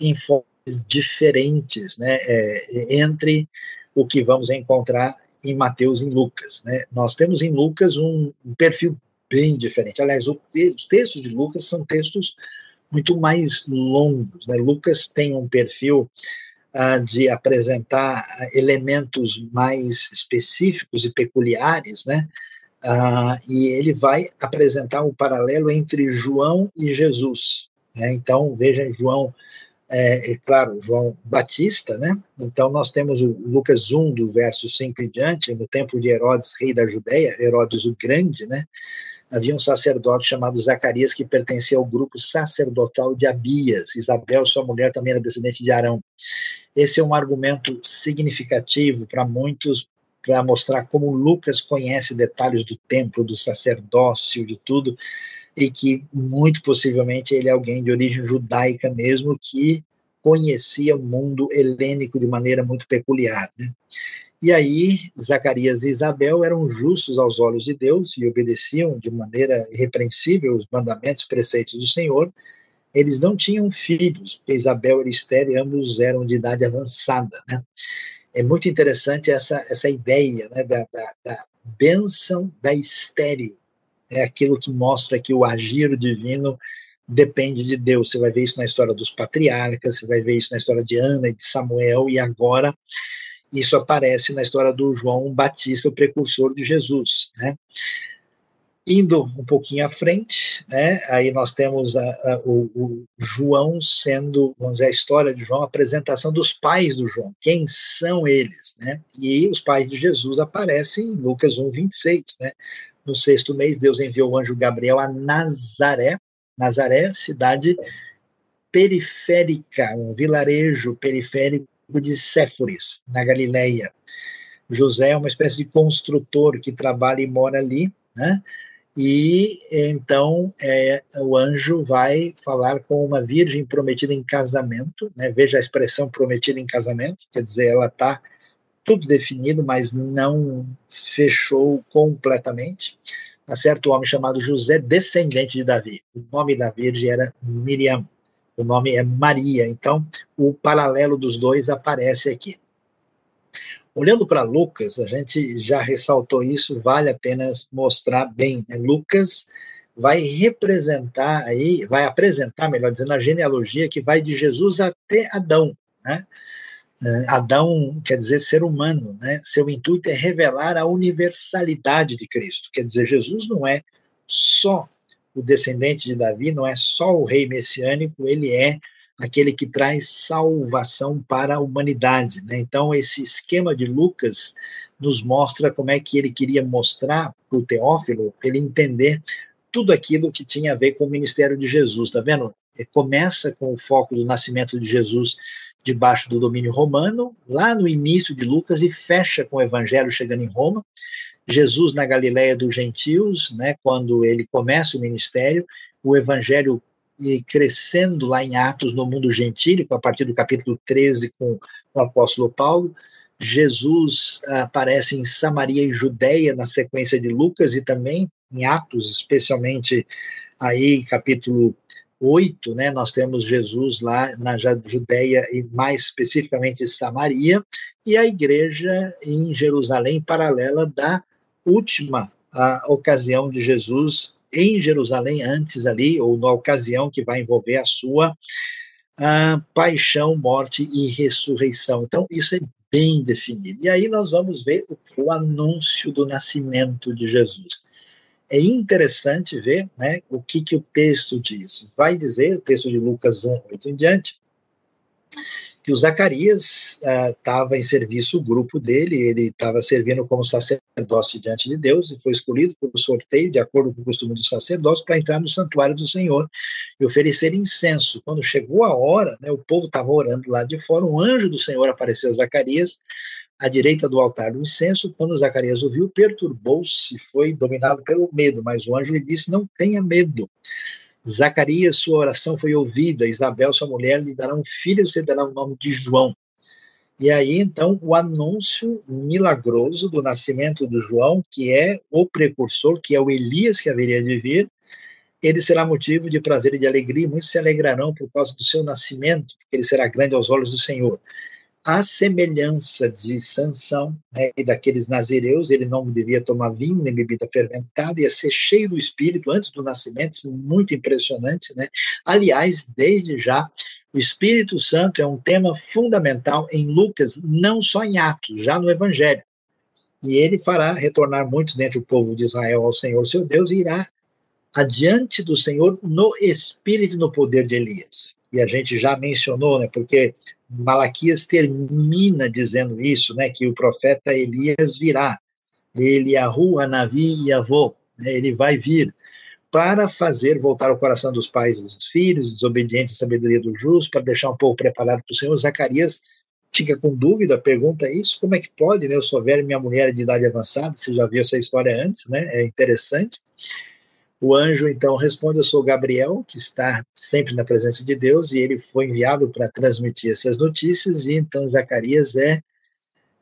informes diferentes né, é, entre o que vamos encontrar em Mateus e em Lucas. Né? Nós temos em Lucas um, perfil bem diferente. Aliás, o, os textos de Lucas são textos muito mais longos. Né? Lucas tem um perfil de apresentar elementos mais específicos e peculiares, né? Uh, e ele vai apresentar o um paralelo entre João e Jesus. Né? Então, veja, João, é, é, claro, João Batista, né? Então, nós temos o Lucas 1, do verso 5 em diante, no tempo de Herodes, rei da Judéia, Herodes o Grande, né? havia um sacerdote chamado Zacarias que pertencia ao grupo sacerdotal de Abias. Isabel, sua mulher, também era descendente de Arão. Esse é um argumento significativo para muitos, para mostrar como Lucas conhece detalhes do templo, do sacerdócio, de tudo, e que muito possivelmente ele é alguém de origem judaica mesmo, que conhecia o mundo helênico de maneira muito peculiar. Né? E aí, Zacarias e Isabel eram justos aos olhos de Deus e obedeciam de maneira irrepreensível os mandamentos e preceitos do Senhor. Eles não tinham filhos, porque Isabel e ambos eram de idade avançada. Né? É muito interessante essa, essa ideia né, da, da, da bênção da estéreo. É aquilo que mostra que o agir divino depende de Deus. Você vai ver isso na história dos patriarcas, você vai ver isso na história de Ana e de Samuel, e agora isso aparece na história do João Batista, o precursor de Jesus, né? Indo um pouquinho à frente, né, aí nós temos a, a, o, o, João sendo, vamos dizer, a história de João, a apresentação dos pais do João, quem são eles, né? E os pais de Jesus aparecem em Lucas 1, 26, né? No sexto mês, Deus enviou o anjo Gabriel a Nazaré, Nazaré, cidade periférica, um vilarejo periférico de Séforis, na Galileia. José é uma espécie de construtor que trabalha e mora ali, né? E então é, o anjo vai falar com uma virgem prometida em casamento, né? Veja a expressão prometida em casamento, quer dizer, ela está tudo definido, mas não fechou completamente. Há certo homem chamado José, descendente de Davi. O nome da virgem era Miriam. O nome é Maria. Então, o paralelo dos dois aparece aqui. Olhando para Lucas, a gente já ressaltou isso, vale a pena mostrar bem. Né? Lucas vai representar aí, vai apresentar, melhor dizendo, a genealogia que vai de Jesus até Adão. Né? É, Adão quer dizer ser humano, né? Seu intuito é revelar a universalidade de Cristo. Quer dizer, Jesus não é só o descendente de Davi, não é só o rei messiânico, ele é aquele que traz salvação para a humanidade. Né? Então, esse esquema de Lucas nos mostra como é que ele queria mostrar para o Teófilo, ele entender tudo aquilo que tinha a ver com o ministério de Jesus, tá vendo? Começa com o foco do nascimento de Jesus debaixo do domínio romano, lá no início de Lucas, e fecha com o evangelho chegando em Roma. Jesus na Galiléia dos gentios, né, quando ele começa o ministério, o evangelho e crescendo lá em Atos no mundo gentílico, a partir do capítulo 13 com o apóstolo Paulo. Jesus aparece em Samaria e Judéia na sequência de Lucas e também em Atos, especialmente aí capítulo 8, né, nós temos Jesus lá na Judéia e mais especificamente Samaria, e a igreja em Jerusalém paralela da última ocasião de Jesus em Jerusalém, antes ali, ou na ocasião que vai envolver a sua a paixão, morte e ressurreição. Então, isso é bem definido. E aí nós vamos ver o, o anúncio do nascimento de Jesus. É interessante ver né, o que, que o texto diz. Vai dizer, o texto de Lucas 1, 8 em diante, que o Zacarias estava uh, em serviço, o grupo dele, ele estava servindo como sacerdócio diante de Deus e foi escolhido por sorteio, de acordo com o costume do sacerdócio, para entrar no santuário do Senhor e oferecer incenso. Quando chegou a hora, né, o povo estava orando lá de fora, um anjo do Senhor apareceu a Zacarias à direita do altar do incenso. Quando Zacarias ouviu, perturbou-se, foi dominado pelo medo, mas o anjo lhe disse: Não tenha medo. Zacarias, sua oração foi ouvida, Isabel, sua mulher, lhe dará um filho, você dará o nome de João. E aí, então, o anúncio milagroso do nascimento do João, que é o precursor, que é o Elias que haveria de vir, ele será motivo de prazer e de alegria, muitos se alegrarão por causa do seu nascimento, porque ele será grande aos olhos do Senhor a semelhança de Sansão né, e daqueles nazireus, ele não devia tomar vinho nem bebida fermentada, ia ser cheio do Espírito antes do nascimento, é muito impressionante. Né? Aliás, desde já, o Espírito Santo é um tema fundamental em Lucas, não só em Atos, já no Evangelho. E ele fará retornar muitos dentre o povo de Israel ao Senhor seu Deus e irá adiante do Senhor no espírito e no poder de Elias. E a gente já mencionou, né, porque Malaquias termina dizendo isso, né, que o profeta Elias virá, ele rua Navi e Avô, né, ele vai vir para fazer voltar o coração dos pais e dos filhos, desobedientes à sabedoria do justo, para deixar um povo preparado para o Senhor. Zacarias fica com dúvida, pergunta isso, como é que pode, né, eu sou velho, minha mulher é de idade avançada, você já viu essa história antes, né, é interessante. O anjo então responde: Eu sou Gabriel, que está sempre na presença de Deus, e ele foi enviado para transmitir essas notícias. E então Zacarias é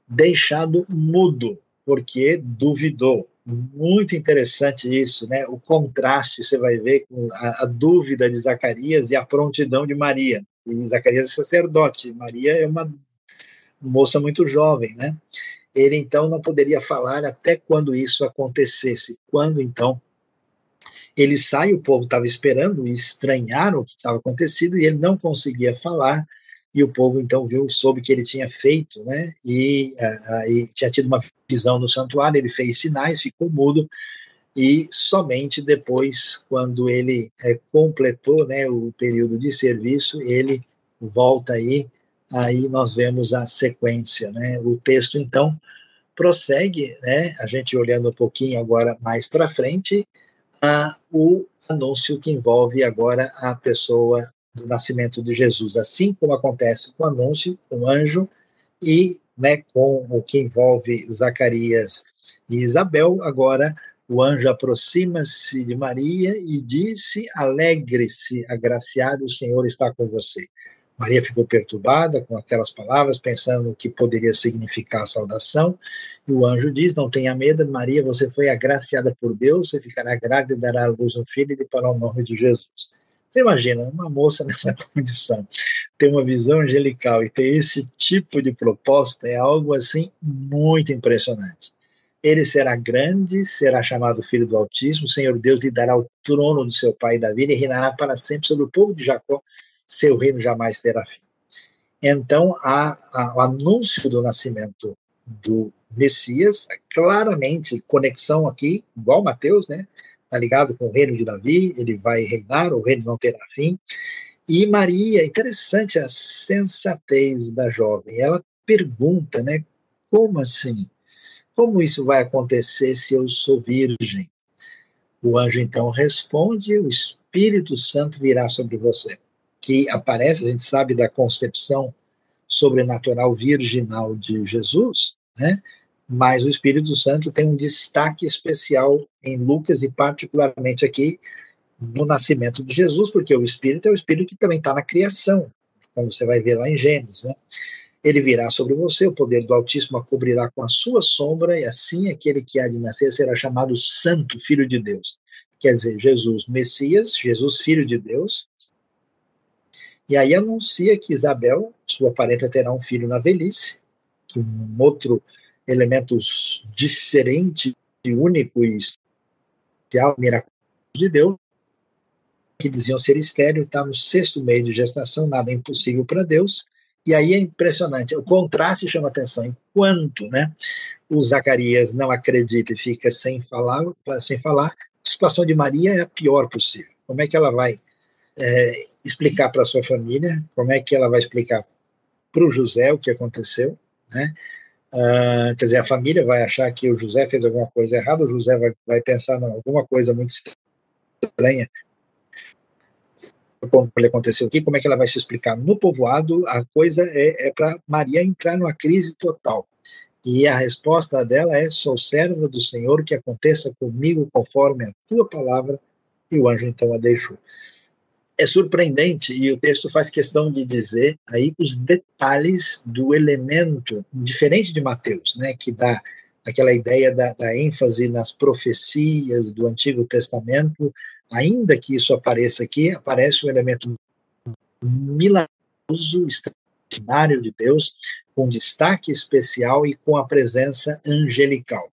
deixado mudo, porque duvidou. Muito interessante isso, né? O contraste, você vai ver com a, a dúvida de Zacarias e a prontidão de Maria. E Zacarias é sacerdote, Maria é uma moça muito jovem, né? Ele então não poderia falar até quando isso acontecesse. Quando então ele sai, o povo estava esperando e estranharam o que estava acontecendo e ele não conseguia falar. E o povo então viu, soube que ele tinha feito, né? E, uh, e tinha tido uma visão no santuário. Ele fez sinais, ficou mudo e somente depois, quando ele é, completou né, o período de serviço, ele volta aí, aí nós vemos a sequência. Né? O texto, então, prossegue, né, a gente olhando um pouquinho agora mais para frente, a, o anúncio que envolve agora a pessoa do nascimento de Jesus, assim como acontece com o anúncio, com o anjo e né, com o que envolve Zacarias e Isabel, agora o anjo aproxima-se de Maria e disse: Alegre-se, agraciado, o Senhor está com você. Maria ficou perturbada com aquelas palavras, pensando o que poderia significar a saudação. E o anjo diz: Não tenha medo, Maria, você foi agraciada por Deus, você ficará grávida e dará à luz um filho e lhe o nome de Jesus. Você imagina, uma moça nessa condição, ter uma visão angelical e ter esse tipo de proposta é algo assim muito impressionante. Ele será grande, será chamado Filho do Altíssimo, o Senhor Deus lhe dará o trono do seu pai Davi e reinará para sempre sobre o povo de Jacó, seu reino jamais terá fim. Então, a, a, o anúncio do nascimento do Messias, claramente, conexão aqui, igual Mateus, né? Está ligado com o reino de Davi, ele vai reinar, o reino não terá fim. E Maria, interessante a sensatez da jovem, ela pergunta, né? Como assim? Como isso vai acontecer se eu sou virgem? O anjo então responde: O Espírito Santo virá sobre você. Que aparece, a gente sabe da concepção sobrenatural virginal de Jesus, né? Mas o Espírito Santo tem um destaque especial em Lucas e particularmente aqui no nascimento de Jesus, porque o Espírito é o Espírito que também está na criação, como você vai ver lá em Gênesis, né? Ele virá sobre você, o poder do Altíssimo a cobrirá com a sua sombra, e assim aquele que há de nascer será chamado Santo Filho de Deus. Quer dizer, Jesus Messias, Jesus Filho de Deus. E aí anuncia que Isabel, sua parenta, terá um filho na velhice, que um outro elemento diferente único e especial, miraculoso de Deus, que diziam ser estéreo, está no sexto mês de gestação, nada é impossível para Deus, e aí é impressionante, o contraste chama atenção. Enquanto né, o Zacarias não acredita e fica sem falar, sem falar, a situação de Maria é a pior possível. Como é que ela vai é, explicar para sua família? Como é que ela vai explicar para o José o que aconteceu? Né? Uh, quer dizer, a família vai achar que o José fez alguma coisa errada, o José vai, vai pensar em alguma coisa muito estranha como aconteceu aqui, como é que ela vai se explicar? No povoado, a coisa é, é para Maria entrar numa crise total. E a resposta dela é: Sou serva do Senhor, que aconteça comigo conforme a tua palavra. E o anjo então a deixou. É surpreendente, e o texto faz questão de dizer aí os detalhes do elemento, diferente de Mateus, né, que dá aquela ideia da, da ênfase nas profecias do Antigo Testamento, ainda que isso apareça aqui, aparece um elemento milagroso, extraordinário de Deus, com destaque especial e com a presença angelical.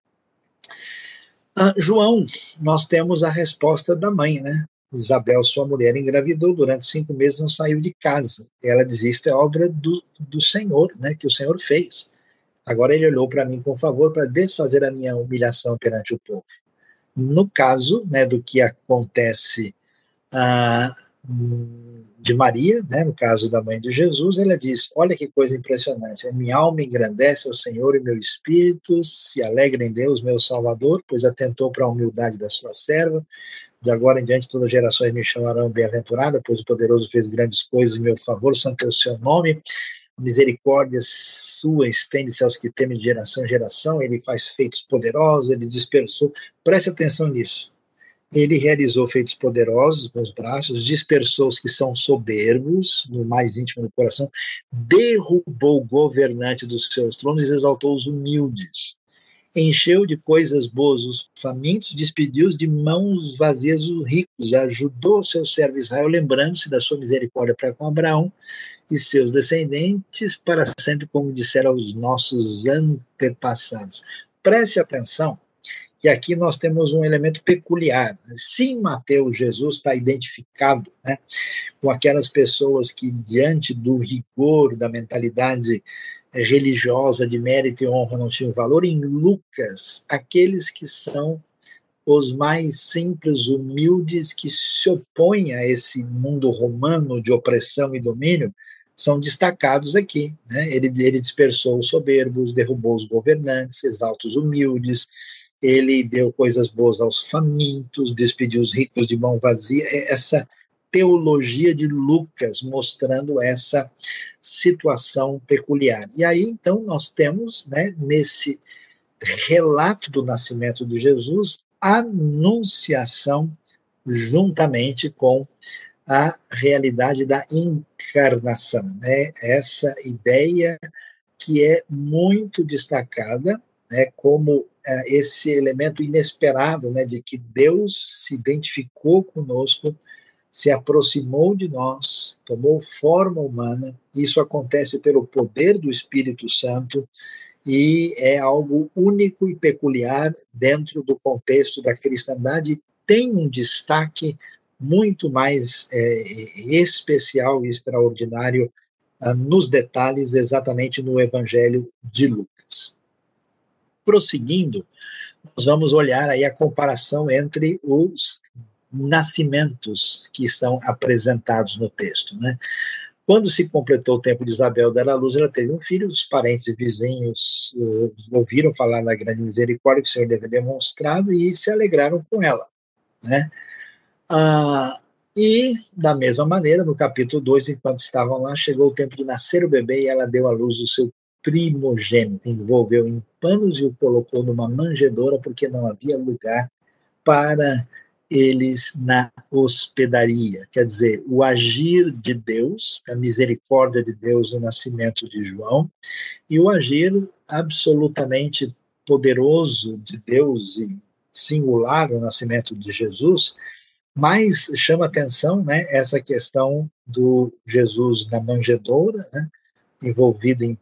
Ah, João, nós temos a resposta da mãe, né? Isabel, sua mulher, engravidou durante cinco meses, não saiu de casa. Ela diz: Isto é obra do, do Senhor, né? Que o Senhor fez. Agora ele olhou para mim com favor para desfazer a minha humilhação perante o povo. No caso né, do que acontece ah, de Maria, né, no caso da mãe de Jesus, ela diz: Olha que coisa impressionante, minha alma engrandece ao Senhor e meu espírito se alegra em Deus, meu Salvador, pois atentou para a humildade da sua serva. De agora em diante, todas as gerações me chamarão bem-aventurada, pois o poderoso fez grandes coisas em meu favor, santo é o seu nome misericórdia sua estende-se aos que temem de geração em geração, ele faz feitos poderosos, ele dispersou. Preste atenção nisso. Ele realizou feitos poderosos com os braços, dispersou os que são soberbos, no mais íntimo do coração, derrubou o governante dos seus tronos e exaltou os humildes. Encheu de coisas boas os famintos, despediu-os de mãos vazias os ricos, ajudou seu servo Israel, lembrando-se da sua misericórdia para com Abraão, e seus descendentes para sempre, como disseram os nossos antepassados. Preste atenção que aqui nós temos um elemento peculiar. Se em Mateus Jesus está identificado né, com aquelas pessoas que, diante do rigor da mentalidade religiosa de mérito e honra, não tinham valor, em Lucas, aqueles que são os mais simples, humildes, que se opõem a esse mundo romano de opressão e domínio, são destacados aqui. Né? Ele, ele dispersou os soberbos, derrubou os governantes, exalta os humildes, ele deu coisas boas aos famintos, despediu os ricos de mão vazia. É, essa teologia de Lucas, mostrando essa situação peculiar. E aí, então, nós temos, né, nesse relato do nascimento de Jesus, a anunciação juntamente com a realidade da encarnação, né? Essa ideia que é muito destacada, né, como é, esse elemento inesperado, né, de que Deus se identificou conosco, se aproximou de nós, tomou forma humana. Isso acontece pelo poder do Espírito Santo e é algo único e peculiar dentro do contexto da cristandade. Tem um destaque muito mais é, especial e extraordinário ah, nos detalhes, exatamente no Evangelho de Lucas. Prosseguindo, nós vamos olhar aí a comparação entre os nascimentos que são apresentados no texto, né? Quando se completou o tempo de Isabel dar à luz, ela teve um filho, os parentes e vizinhos uh, ouviram falar da grande misericórdia que o Senhor deve demonstrado e se alegraram com ela, né? Ah, e, da mesma maneira, no capítulo 2, enquanto estavam lá, chegou o tempo de nascer o bebê e ela deu à luz o seu primogênito, envolveu em panos e o colocou numa manjedoura, porque não havia lugar para eles na hospedaria. Quer dizer, o agir de Deus, a misericórdia de Deus no nascimento de João, e o agir absolutamente poderoso de Deus e singular no nascimento de Jesus, mas chama atenção né, essa questão do Jesus na manjedoura, né, envolvido em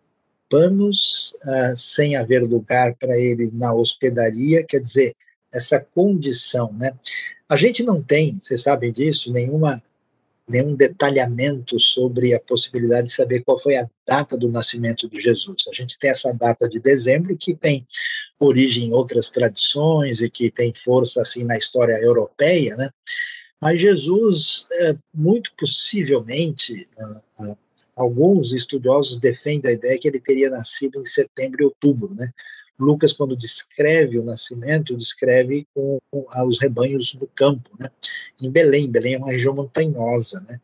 panos, uh, sem haver lugar para ele na hospedaria, quer dizer, essa condição. Né? A gente não tem, vocês sabem disso, nenhuma, nenhum detalhamento sobre a possibilidade de saber qual foi a data do nascimento de Jesus. A gente tem essa data de dezembro, que tem origem em outras tradições e que tem força assim na história europeia, né? Mas Jesus, é, muito possivelmente, alguns estudiosos defendem a ideia que ele teria nascido em setembro e outubro, né? Lucas, quando descreve o nascimento, descreve com, com os rebanhos no campo, né? Em Belém, Belém é uma região montanhosa, né?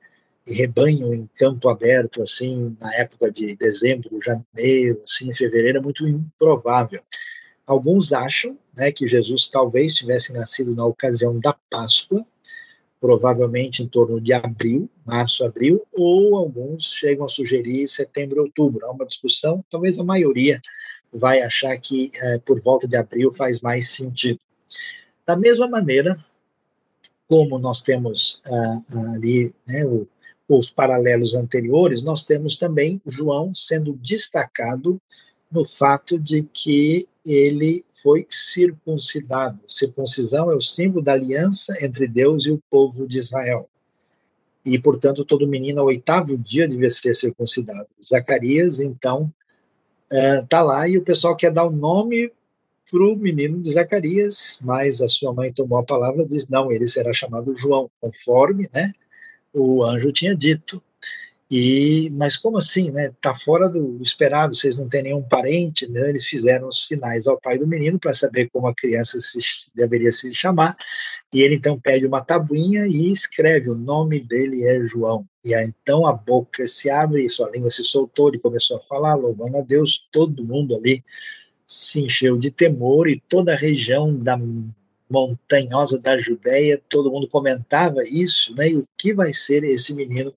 E rebanho em campo aberto, assim, na época de dezembro, janeiro, assim, fevereiro, é muito improvável. Alguns acham né, que Jesus talvez tivesse nascido na ocasião da Páscoa, provavelmente em torno de abril, março, abril, ou alguns chegam a sugerir setembro, outubro. Há uma discussão, talvez a maioria vai achar que é, por volta de abril faz mais sentido. Da mesma maneira, como nós temos ah, ali né, o, os paralelos anteriores, nós temos também João sendo destacado no fato de que ele foi circuncidado. Circuncisão é o símbolo da aliança entre Deus e o povo de Israel. E, portanto, todo menino ao oitavo dia devia ser circuncidado. Zacarias, então, é, lá e o pessoal quer dar o nome para o menino de Zacarias, mas a sua mãe tomou a palavra e disse: não, ele será chamado João, conforme né, o anjo tinha dito. E, mas como assim, né? Tá fora do esperado, vocês não têm nenhum parente, né? Eles fizeram sinais ao pai do menino para saber como a criança se, deveria se chamar. E ele então pede uma tabuinha e escreve: o nome dele é João. E aí, então a boca se abre, sua língua se soltou, ele começou a falar, louvando a Deus. Todo mundo ali se encheu de temor e toda a região da montanhosa da Judéia, todo mundo comentava isso, né? E o que vai ser esse menino?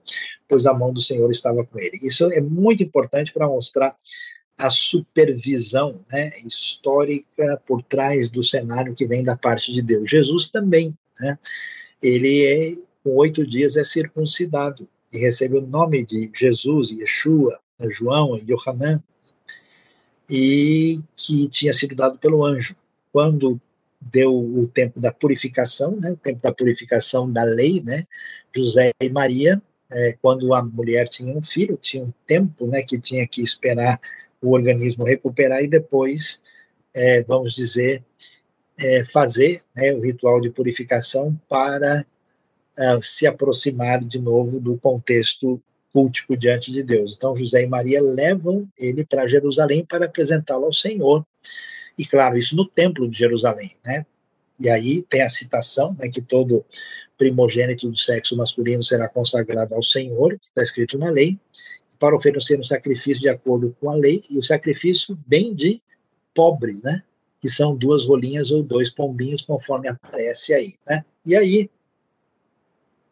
Pois a mão do Senhor estava com ele. Isso é muito importante para mostrar a supervisão né, histórica por trás do cenário que vem da parte de Deus. Jesus também, né? Ele é com oito dias é circuncidado e recebe o nome de Jesus, Yeshua, João, Yohanan, e que tinha sido dado pelo anjo. Quando deu o tempo da purificação, né, o tempo da purificação da lei, né, José e Maria, é, quando a mulher tinha um filho, tinha um tempo, né, que tinha que esperar o organismo recuperar e depois, é, vamos dizer, é, fazer né, o ritual de purificação para é, se aproximar de novo do contexto cultico diante de Deus. Então, José e Maria levam ele para Jerusalém para apresentá-lo ao Senhor e claro, isso no templo de Jerusalém, né? E aí tem a citação, né, que todo primogênito do sexo masculino será consagrado ao Senhor, está escrito na lei, para oferecer um sacrifício de acordo com a lei, e o sacrifício bem de pobre, né? Que são duas rolinhas ou dois pombinhos, conforme aparece aí, né? E aí,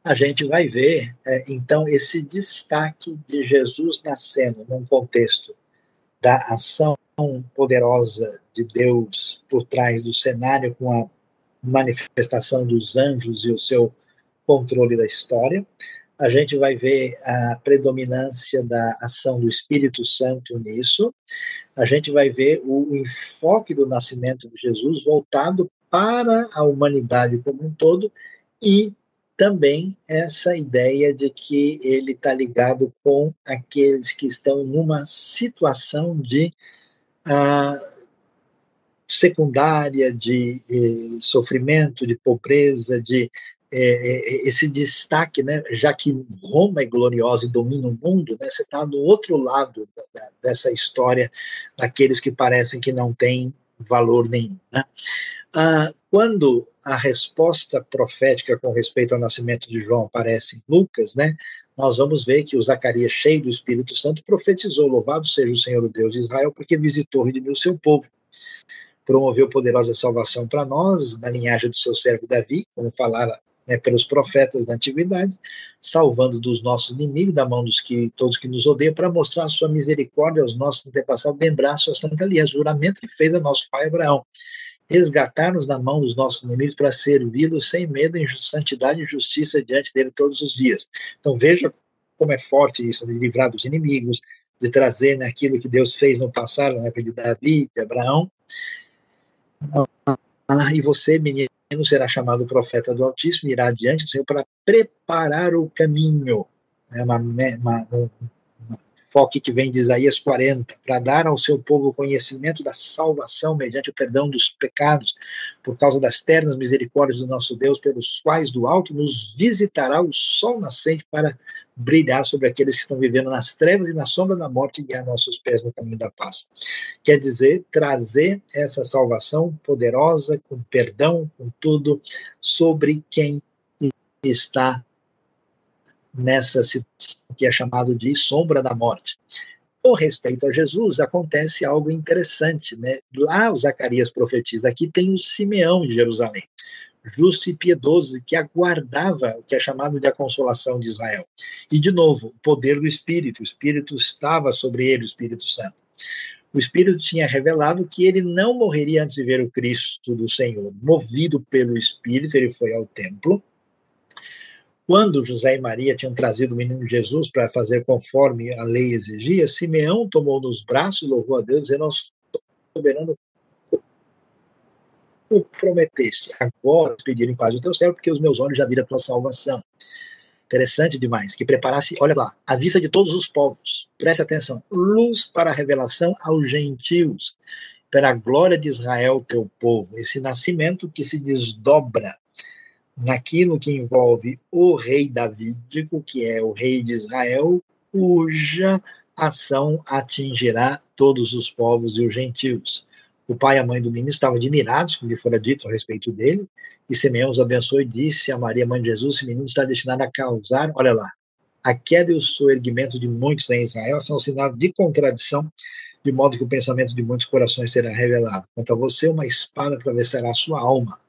a gente vai ver, é, então, esse destaque de Jesus nascendo num contexto da ação poderosa de Deus por trás do cenário, com a manifestação dos anjos e o seu controle da história. A gente vai ver a predominância da ação do Espírito Santo nisso. A gente vai ver o enfoque do nascimento de Jesus voltado para a humanidade como um todo e também essa ideia de que ele está ligado com aqueles que estão numa situação de secundária, de eh, sofrimento, de pobreza, de eh, esse destaque, né, já que Roma é gloriosa e domina o mundo, né, você está do outro lado da, dessa história daqueles que parecem que não têm valor nenhum. Né? Ah, quando a resposta profética com respeito ao nascimento de João aparece em Lucas, né, nós vamos ver que o Zacarias, cheio do Espírito Santo, profetizou: Louvado seja o Senhor, o Deus de Israel, porque visitou e redimiu o seu povo. Promoveu poderosa salvação para nós, na linhagem do seu servo Davi, como falara né, pelos profetas da antiguidade, salvando dos nossos inimigos, da mão dos que todos que nos odeiam, para mostrar a sua misericórdia aos nossos antepassados, lembrar a sua santa aliança, juramento que fez a nosso pai Abraão resgatar-nos da mão dos nossos inimigos para servi-los sem medo, em santidade e justiça diante dele todos os dias. Então veja como é forte isso, de livrar dos inimigos, de trazer né, aquilo que Deus fez no passado, na época de Davi, de Abraão. Ah, e você, menino, será chamado profeta do Altíssimo, irá adiante do Senhor para preparar o caminho. É uma, uma, foque que vem de Isaías 40, para dar ao seu povo o conhecimento da salvação mediante o perdão dos pecados, por causa das ternas misericórdias do nosso Deus, pelos quais do alto nos visitará o sol nascente para brilhar sobre aqueles que estão vivendo nas trevas e na sombra da morte e guiar nossos pés no caminho da paz. Quer dizer, trazer essa salvação poderosa, com perdão, com tudo, sobre quem está nessa situação que é chamado de sombra da morte. Com respeito a Jesus, acontece algo interessante, né? Lá o Zacarias profetiza, aqui tem o Simeão de Jerusalém, justo e piedoso, que aguardava o que é chamado de a consolação de Israel. E, de novo, o poder do Espírito, o Espírito estava sobre ele, o Espírito Santo. O Espírito tinha revelado que ele não morreria antes de ver o Cristo do Senhor. Movido pelo Espírito, ele foi ao templo, quando José e Maria tinham trazido o menino Jesus para fazer conforme a lei exigia, Simeão tomou nos braços, louvou a Deus, dizendo: soberano, o prometeste, agora pedirem paz o teu céu, porque os meus olhos já viram a tua salvação. Interessante demais, que preparasse, olha lá, a vista de todos os povos, preste atenção, luz para a revelação aos gentios, para a glória de Israel, teu povo, esse nascimento que se desdobra naquilo que envolve o rei davídico, que é o rei de Israel, cuja ação atingirá todos os povos e os gentios. O pai e a mãe do menino estavam admirados com o que fora dito a respeito dele, e Simeão os abençoou e disse a Maria, mãe de Jesus, esse menino está destinado a causar, olha lá, a queda e o soerguimento de muitos em Israel são sinal de contradição, de modo que o pensamento de muitos corações será revelado. Quanto a você, uma espada atravessará a sua alma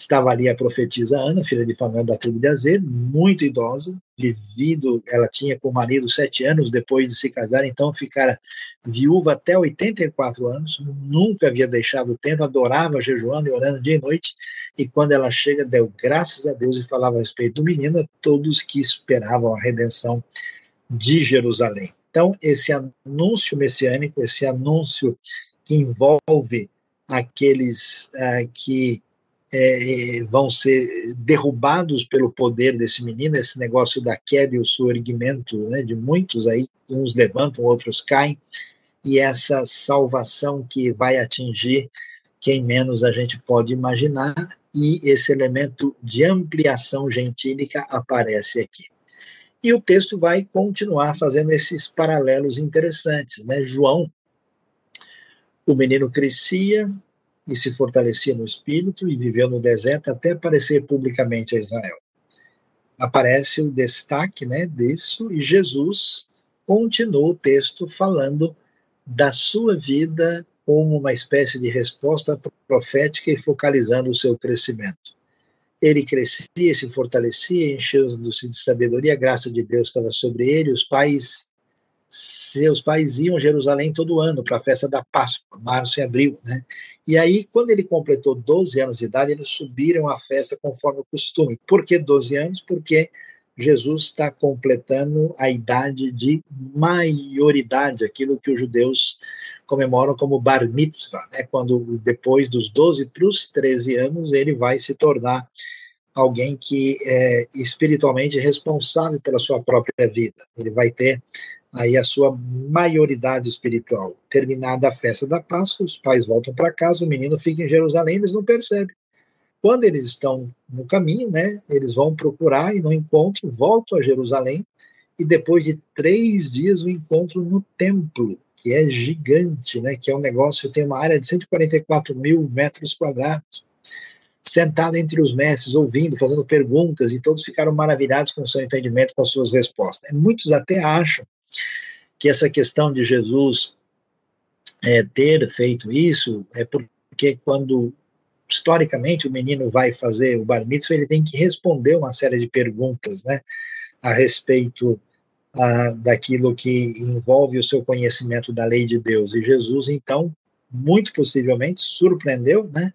Estava ali a profetisa Ana, filha de Fanuel da tribo de Azer, muito idosa, devido, ela tinha com o marido sete anos depois de se casar, então ficara viúva até 84 anos, nunca havia deixado o templo, adorava jejuando e orando dia e noite, e quando ela chega, deu graças a Deus e falava a respeito do menino a todos que esperavam a redenção de Jerusalém. Então, esse anúncio messiânico, esse anúncio que envolve aqueles uh, que é, vão ser derrubados pelo poder desse menino, esse negócio da queda e o surgimento né, de muitos aí, uns levantam, outros caem, e essa salvação que vai atingir quem menos a gente pode imaginar, e esse elemento de ampliação gentílica aparece aqui. E o texto vai continuar fazendo esses paralelos interessantes. Né? João, o menino crescia, e se fortalecia no espírito e viveu no deserto até aparecer publicamente a Israel. aparece o destaque né, disso, e Jesus continua o texto falando da sua vida como uma espécie de resposta profética e focalizando o seu crescimento. Ele crescia, se fortalecia, enchendo-se de sabedoria, a graça de Deus estava sobre ele, os pais seus pais iam a Jerusalém todo ano para a festa da Páscoa, março e abril, né? E aí, quando ele completou 12 anos de idade, eles subiram à festa conforme o costume. Por que 12 anos? Porque Jesus está completando a idade de maioridade, aquilo que os judeus comemoram como bar mitzvah, né? quando depois dos 12 para os 13 anos ele vai se tornar alguém que é espiritualmente responsável pela sua própria vida. Ele vai ter aí a sua maioridade espiritual. Terminada a festa da Páscoa, os pais voltam para casa, o menino fica em Jerusalém, eles não percebem. Quando eles estão no caminho, né, eles vão procurar e não encontram, voltam a Jerusalém, e depois de três dias o encontro no templo, que é gigante, né, que é um negócio, tem uma área de 144 mil metros quadrados, sentado entre os mestres, ouvindo, fazendo perguntas, e todos ficaram maravilhados com o seu entendimento, com as suas respostas. Muitos até acham que essa questão de Jesus é, ter feito isso é porque quando historicamente o menino vai fazer o bar mitzvah, ele tem que responder uma série de perguntas, né, a respeito a, daquilo que envolve o seu conhecimento da lei de Deus. E Jesus, então, muito possivelmente surpreendeu, né,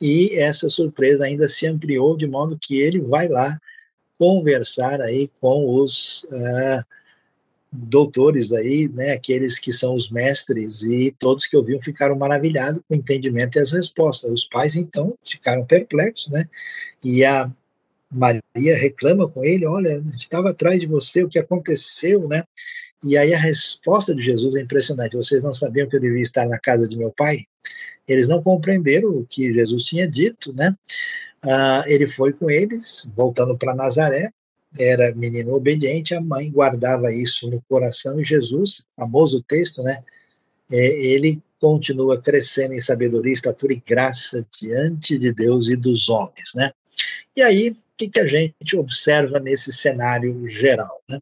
e essa surpresa ainda se ampliou de modo que ele vai lá conversar aí com os uh, doutores aí, né, aqueles que são os mestres, e todos que ouviam ficaram maravilhados com o entendimento e as respostas. Os pais, então, ficaram perplexos, né, e a Maria reclama com ele, olha, estava atrás de você, o que aconteceu, né, e aí a resposta de Jesus é impressionante, vocês não sabiam que eu devia estar na casa de meu pai? Eles não compreenderam o que Jesus tinha dito, né, Uh, ele foi com eles, voltando para Nazaré, era menino obediente, a mãe guardava isso no coração e Jesus, famoso texto, né? É, ele continua crescendo em sabedoria, estatura e graça diante de Deus e dos homens, né? E aí, o que, que a gente observa nesse cenário geral, né?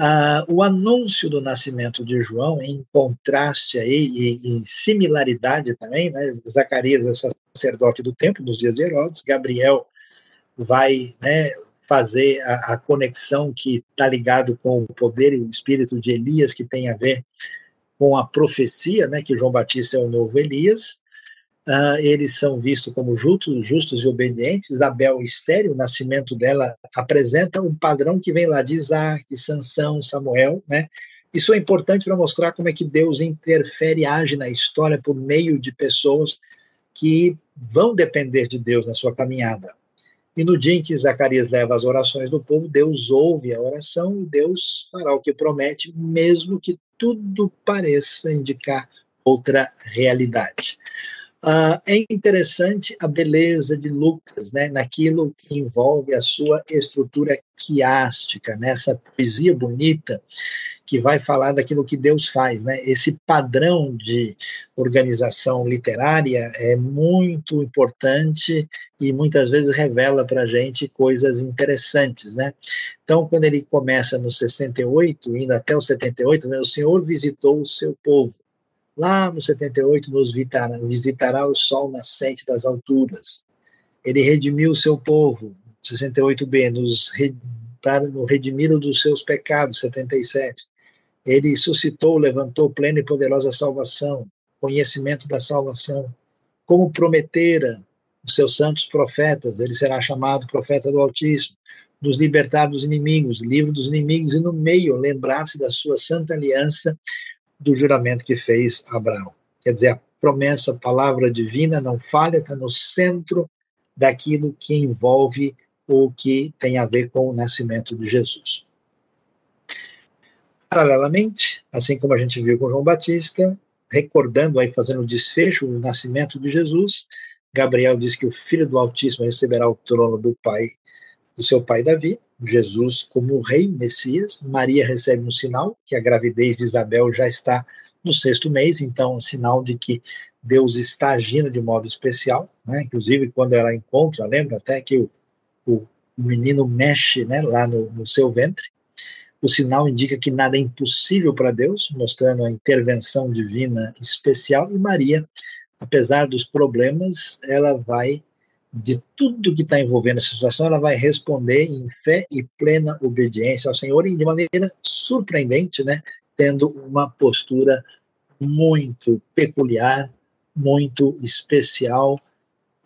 Ah, o anúncio do nascimento de João, em contraste aí, e em similaridade também, né? Zacarias é sacerdote do templo nos dias de Herodes, Gabriel vai né, fazer a, a conexão que está ligado com o poder e o espírito de Elias, que tem a ver com a profecia, né, que João Batista é o novo Elias. Uh, eles são vistos como justos, justos e obedientes. Isabel estéreo, o nascimento dela apresenta um padrão que vem lá de Isaac, Sansão, Samuel, né? Isso é importante para mostrar como é que Deus interfere, age na história por meio de pessoas que vão depender de Deus na sua caminhada. E no dia em que Zacarias leva as orações do povo, Deus ouve a oração e Deus fará o que promete, mesmo que tudo pareça indicar outra realidade. Uh, é interessante a beleza de Lucas, né, naquilo que envolve a sua estrutura quiástica, nessa poesia bonita que vai falar daquilo que Deus faz, né? Esse padrão de organização literária é muito importante e muitas vezes revela para a gente coisas interessantes, né? Então, quando ele começa no 68, indo até o 78, né, o Senhor visitou o seu povo. Lá no 78 nos visitará, o sol nascente das alturas. Ele redimiu o seu povo, 68b, nos para no redimir dos seus pecados, 77 ele suscitou, levantou plena e poderosa salvação, conhecimento da salvação, como prometera os seus santos profetas, ele será chamado profeta do Altíssimo, nos libertar dos inimigos, livro dos inimigos, e no meio lembrar-se da sua santa aliança, do juramento que fez Abraão. Quer dizer, a promessa, a palavra divina não falha, está no centro daquilo que envolve o que tem a ver com o nascimento de Jesus. Paralelamente, assim como a gente viu com João Batista, recordando aí, fazendo o desfecho, o nascimento de Jesus, Gabriel diz que o Filho do Altíssimo receberá o trono do pai, do seu pai Davi, Jesus como rei, Messias. Maria recebe um sinal, que a gravidez de Isabel já está no sexto mês, então um sinal de que Deus está agindo de modo especial, né? inclusive quando ela encontra, lembra até que o, o menino mexe né, lá no, no seu ventre. O sinal indica que nada é impossível para Deus, mostrando a intervenção divina especial. E Maria, apesar dos problemas, ela vai, de tudo que está envolvendo essa situação, ela vai responder em fé e plena obediência ao Senhor e de maneira surpreendente, né, tendo uma postura muito peculiar, muito especial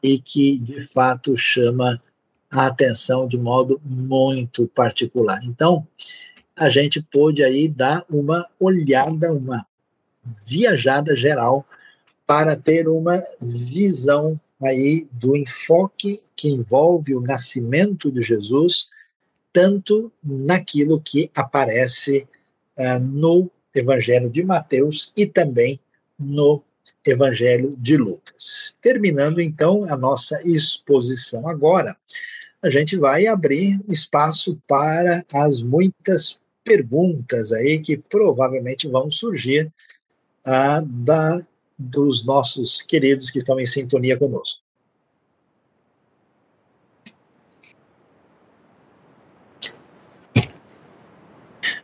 e que de fato chama a atenção de modo muito particular. Então, a gente pôde aí dar uma olhada, uma viajada geral para ter uma visão aí do enfoque que envolve o nascimento de Jesus, tanto naquilo que aparece uh, no Evangelho de Mateus e também no Evangelho de Lucas. Terminando então a nossa exposição agora, a gente vai abrir espaço para as muitas perguntas aí que provavelmente vão surgir ah, da, dos nossos queridos que estão em sintonia conosco.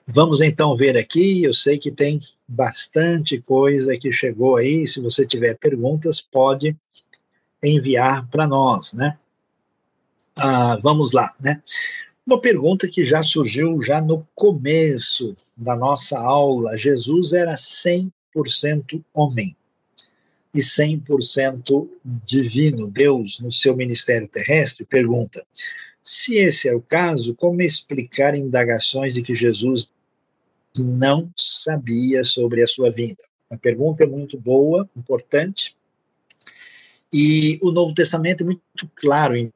Vamos então ver aqui. Eu sei que tem bastante coisa que chegou aí. Se você tiver perguntas, pode enviar para nós, né? Ah, vamos lá, né? Uma pergunta que já surgiu já no começo da nossa aula. Jesus era 100% homem e 100% divino. Deus, no seu ministério terrestre, pergunta: se esse é o caso, como explicar indagações de que Jesus não sabia sobre a sua vinda? A pergunta é muito boa, importante, e o Novo Testamento é muito claro em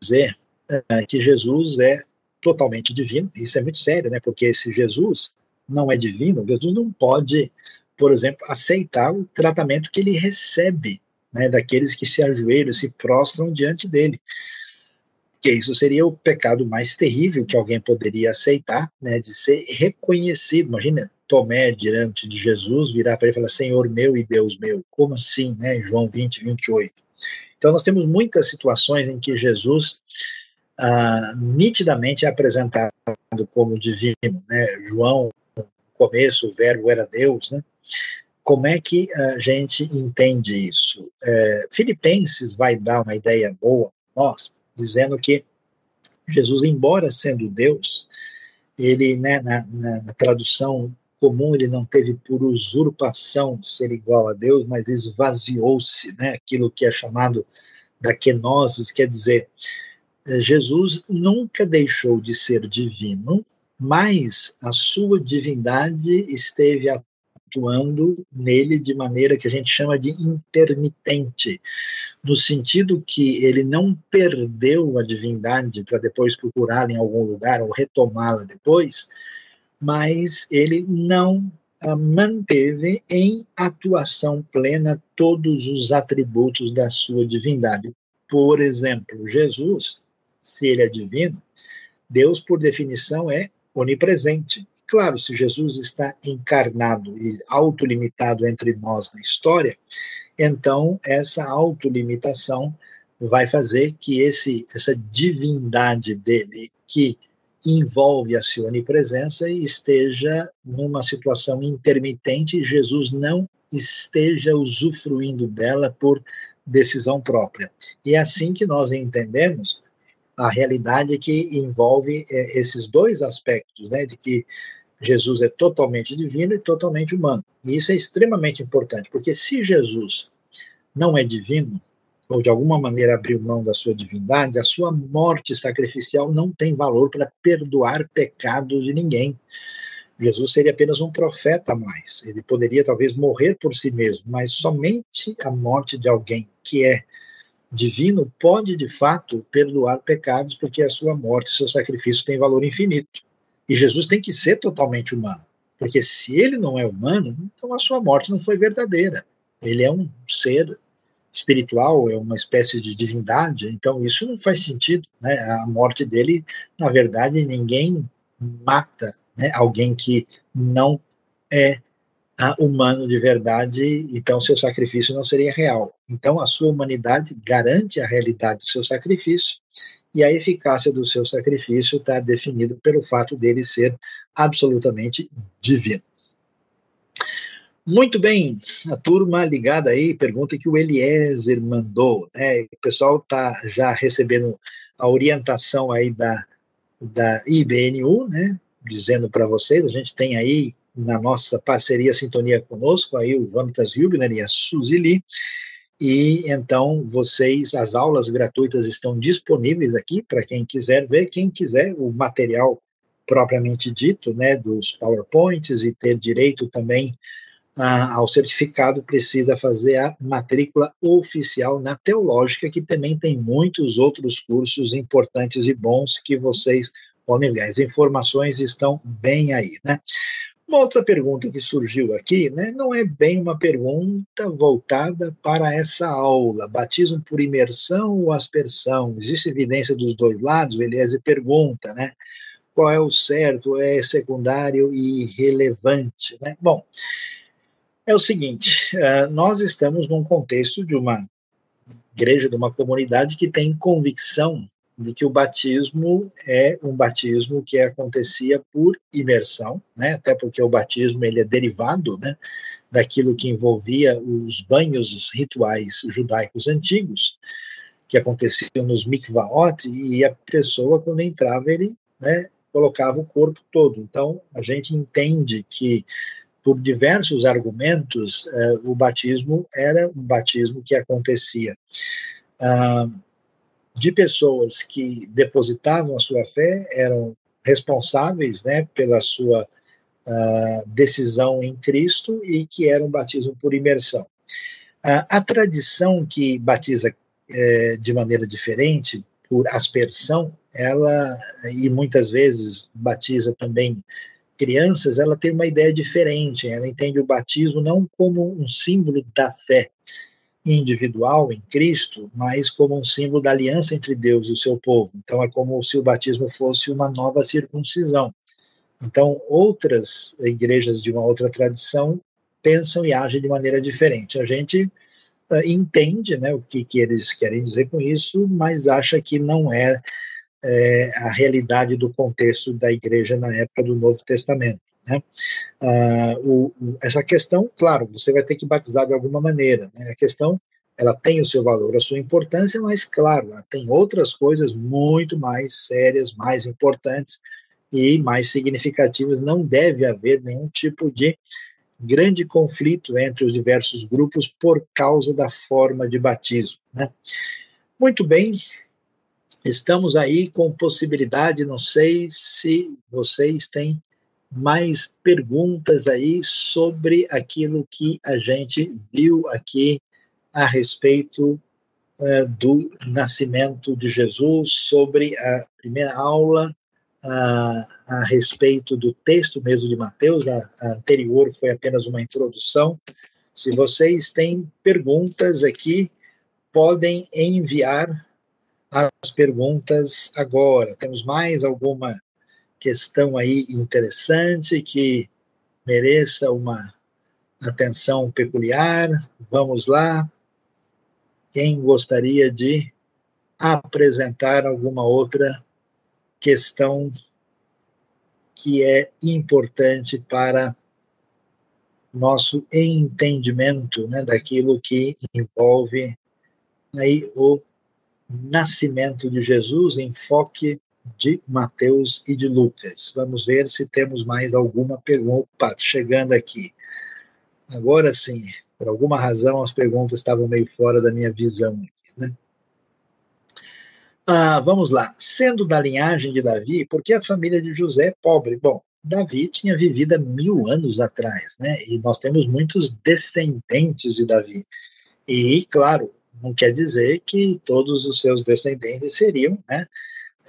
dizer uh, que Jesus é totalmente divino. Isso é muito sério, né? Porque se Jesus não é divino, Jesus não pode, por exemplo, aceitar o tratamento que ele recebe, né, daqueles que se ajoelham, se prostram diante dele que isso seria o pecado mais terrível que alguém poderia aceitar, né, de ser reconhecido. Imagina Tomé diante de Jesus virar para ele e falar: Senhor meu e Deus meu. Como assim, né? João 20, 28. Então, nós temos muitas situações em que Jesus ah, nitidamente é apresentado como divino, né? João, no começo, o verbo era Deus, né? Como é que a gente entende isso? É, Filipenses vai dar uma ideia boa, nós, dizendo que Jesus, embora sendo Deus, ele, né, na, na, na, tradução comum, ele não teve por usurpação ser igual a Deus, mas esvaziou-se, né, aquilo que é chamado da kenosis, quer dizer, eh, Jesus nunca deixou de ser divino, mas a sua divindade esteve atuando nele de maneira que a gente chama de intermitente, no sentido que ele não perdeu a divindade para depois procurá-la em algum lugar ou retomá-la depois, mas ele não manteve em atuação plena todos os atributos da sua divindade. Por exemplo, Jesus, se ele é divino, Deus, por definição, é onipresente. Claro, se Jesus está encarnado e autolimitado entre nós na história, então essa autolimitação vai fazer que esse, essa divindade dele, que envolve a sua onipresença, esteja numa situação intermitente e Jesus não esteja usufruindo dela por decisão própria. E é assim que nós entendemos a realidade que envolve é, esses dois aspectos, né, de que Jesus é totalmente divino e totalmente humano. E isso é extremamente importante, porque se Jesus não é divino, ou de alguma maneira abriu mão da sua divindade, a sua morte sacrificial não tem valor para perdoar pecados de ninguém. Jesus seria apenas um profeta a mais. Ele poderia talvez morrer por si mesmo, mas somente a morte de alguém que é divino pode de fato perdoar pecados, porque a sua morte, seu sacrifício tem valor infinito. E Jesus tem que ser totalmente humano, porque se ele não é humano, então a sua morte não foi verdadeira. Ele é um ser espiritual, é uma espécie de divindade, então isso não faz sentido. Né? A morte dele, na verdade, ninguém mata né? alguém que não é humano de verdade, então seu sacrifício não seria real. Então a sua humanidade garante a realidade do seu sacrifício e a eficácia do seu sacrifício está definida pelo fato dele ser absolutamente divino. Muito bem, a turma ligada aí, pergunta que o Eliezer mandou, né? O pessoal está já recebendo a orientação aí da, da IBNU, né? Dizendo para vocês, a gente tem aí na nossa parceria Sintonia conosco, aí o Vanitas Hübner e a Suzili, e então vocês, as aulas gratuitas estão disponíveis aqui para quem quiser ver, quem quiser o material propriamente dito, né, dos PowerPoints e ter direito também ah, ao certificado, precisa fazer a matrícula oficial na Teológica, que também tem muitos outros cursos importantes e bons que vocês podem ver. As informações estão bem aí, né? Uma outra pergunta que surgiu aqui, né, não é bem uma pergunta voltada para essa aula. Batismo por imersão ou aspersão? Existe evidência dos dois lados? O Eliezer pergunta, né? Qual é o certo? É secundário e relevante, né? Bom, é o seguinte: uh, nós estamos num contexto de uma igreja, de uma comunidade que tem convicção de que o batismo é um batismo que acontecia por imersão, né? Até porque o batismo ele é derivado, né, daquilo que envolvia os banhos rituais judaicos antigos, que aconteciam nos mikvaot e a pessoa quando entrava ele, né, colocava o corpo todo. Então a gente entende que por diversos argumentos eh, o batismo era um batismo que acontecia. Ah, de pessoas que depositavam a sua fé, eram responsáveis né, pela sua uh, decisão em Cristo e que era um batismo por imersão. Uh, a tradição que batiza uh, de maneira diferente, por aspersão, ela, e muitas vezes batiza também crianças, ela tem uma ideia diferente, ela entende o batismo não como um símbolo da fé, individual em Cristo, mas como um símbolo da aliança entre Deus e o seu povo. Então é como se o batismo fosse uma nova circuncisão. Então outras igrejas de uma outra tradição pensam e agem de maneira diferente. A gente uh, entende, né, o que, que eles querem dizer com isso, mas acha que não é, é a realidade do contexto da igreja na época do Novo Testamento. Né? Ah, o, essa questão, claro, você vai ter que batizar de alguma maneira. Né? A questão, ela tem o seu valor, a sua importância, mas, claro, tem outras coisas muito mais sérias, mais importantes e mais significativas. Não deve haver nenhum tipo de grande conflito entre os diversos grupos por causa da forma de batismo. Né? Muito bem, estamos aí com possibilidade, não sei se vocês têm mais perguntas aí sobre aquilo que a gente viu aqui a respeito uh, do nascimento de Jesus, sobre a primeira aula a respeito do texto mesmo de Mateus, a, a anterior foi apenas uma introdução. Se vocês têm perguntas aqui, podem enviar as perguntas agora. Temos mais alguma questão aí interessante que mereça uma atenção peculiar. Vamos lá. Quem gostaria de apresentar alguma outra questão que é importante para nosso entendimento né, daquilo que envolve aí o nascimento de Jesus, enfoque de Mateus e de Lucas. Vamos ver se temos mais alguma pergunta. Opa, chegando aqui. Agora sim, por alguma razão as perguntas estavam meio fora da minha visão aqui, né? Ah, vamos lá. Sendo da linhagem de Davi, por que a família de José é pobre? Bom, Davi tinha vivido mil anos atrás, né? E nós temos muitos descendentes de Davi. E, claro, não quer dizer que todos os seus descendentes seriam, né?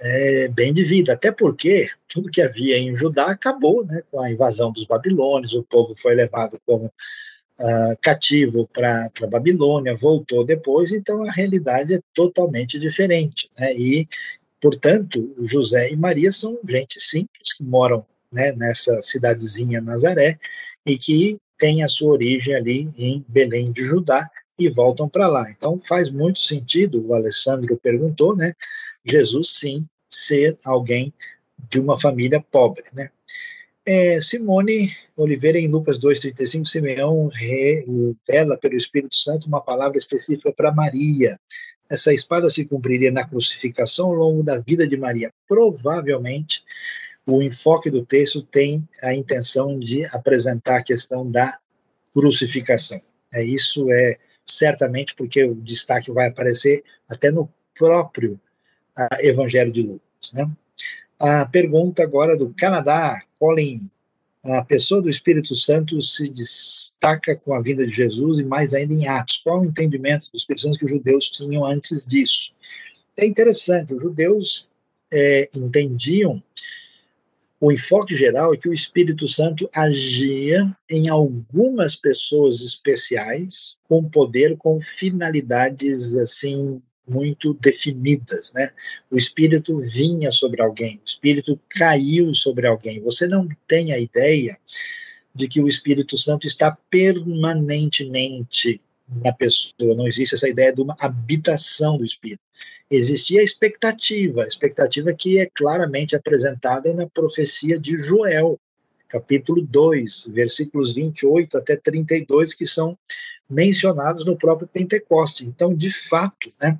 É, bem de vida, até porque tudo que havia em Judá acabou né, com a invasão dos babilônios, o povo foi levado como uh, cativo para a Babilônia, voltou depois, então a realidade é totalmente diferente. Né, e, portanto, José e Maria são gente simples que moram né, nessa cidadezinha Nazaré e que têm a sua origem ali em Belém de Judá e voltam para lá. Então faz muito sentido, o Alessandro perguntou, né? Jesus sim ser alguém de uma família pobre, né? É, Simone Oliveira, em Lucas 2,35, Simeão revela pelo Espírito Santo uma palavra específica para Maria. Essa espada se cumpriria na crucificação ao longo da vida de Maria. Provavelmente, o enfoque do texto tem a intenção de apresentar a questão da crucificação. É, isso é certamente porque o destaque vai aparecer até no próprio uh, Evangelho de Lucas. Né? A pergunta agora do Canadá, Colin. A pessoa do Espírito Santo se destaca com a vinda de Jesus e mais ainda em Atos. Qual o entendimento dos Espírito Santo que os judeus tinham antes disso? É interessante, os judeus é, entendiam o enfoque geral é que o Espírito Santo agia em algumas pessoas especiais com poder, com finalidades assim muito definidas, né? O espírito vinha sobre alguém, o espírito caiu sobre alguém. Você não tem a ideia de que o Espírito Santo está permanentemente na pessoa, não existe essa ideia de uma habitação do espírito. Existia a expectativa, a expectativa que é claramente apresentada na profecia de Joel, capítulo 2, versículos 28 até 32, que são mencionados no próprio Pentecoste. Então, de fato, né,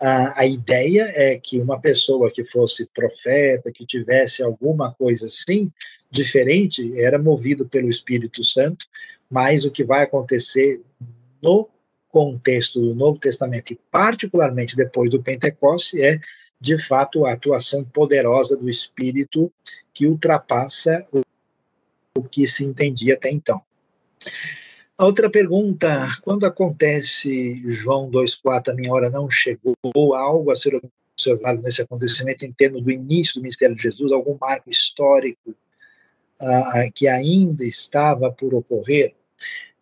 a, a ideia é que uma pessoa que fosse profeta, que tivesse alguma coisa assim, diferente, era movido pelo Espírito Santo, mas o que vai acontecer no contexto do Novo Testamento, e particularmente depois do Pentecoste, é, de fato, a atuação poderosa do Espírito que ultrapassa o, o que se entendia até então. A outra pergunta, quando acontece João 2,4, a minha hora não chegou, algo a ser observado nesse acontecimento em termos do início do ministério de Jesus, algum marco histórico uh, que ainda estava por ocorrer?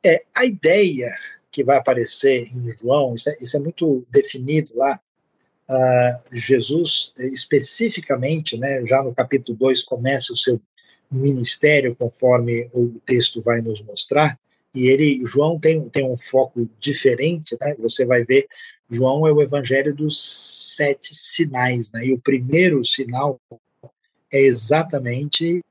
É, a ideia que vai aparecer em João, isso é, isso é muito definido lá, uh, Jesus especificamente, né, já no capítulo 2 começa o seu ministério, conforme o texto vai nos mostrar, e ele, João tem, tem um foco diferente, né? Você vai ver, João é o evangelho dos sete sinais, né? E o primeiro sinal é exatamente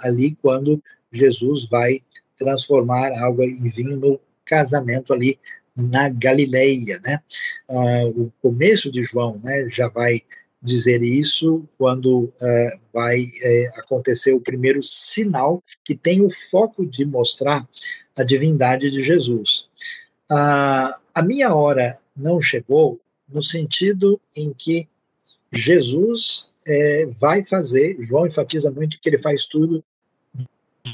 ali quando Jesus vai transformar água em vinho no casamento ali na Galileia, né? Ah, o começo de João, né, já vai dizer isso quando uh, vai uh, acontecer o primeiro sinal que tem o foco de mostrar a divindade de Jesus. Uh, a minha hora não chegou no sentido em que Jesus é, vai fazer, João enfatiza muito que ele faz tudo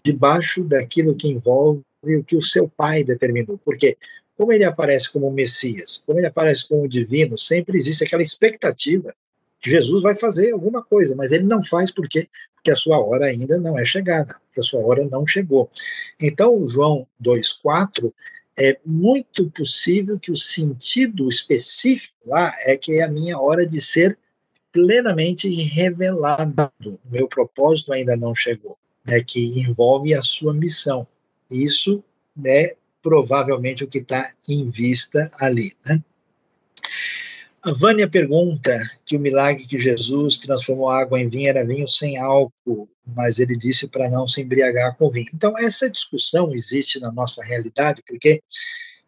debaixo daquilo que envolve o que o seu pai determinou. Porque, como ele aparece como Messias, como ele aparece como divino, sempre existe aquela expectativa Jesus vai fazer alguma coisa, mas ele não faz por quê? Porque a sua hora ainda não é chegada, porque a sua hora não chegou. Então, João 2,4 é muito possível que o sentido específico lá é que é a minha hora de ser plenamente revelado. Meu propósito ainda não chegou, né, que envolve a sua missão. Isso é provavelmente o que está em vista ali. Né? A Vânia pergunta que o milagre que Jesus transformou água em vinho era vinho sem álcool, mas ele disse para não se embriagar com vinho. Então, essa discussão existe na nossa realidade, porque,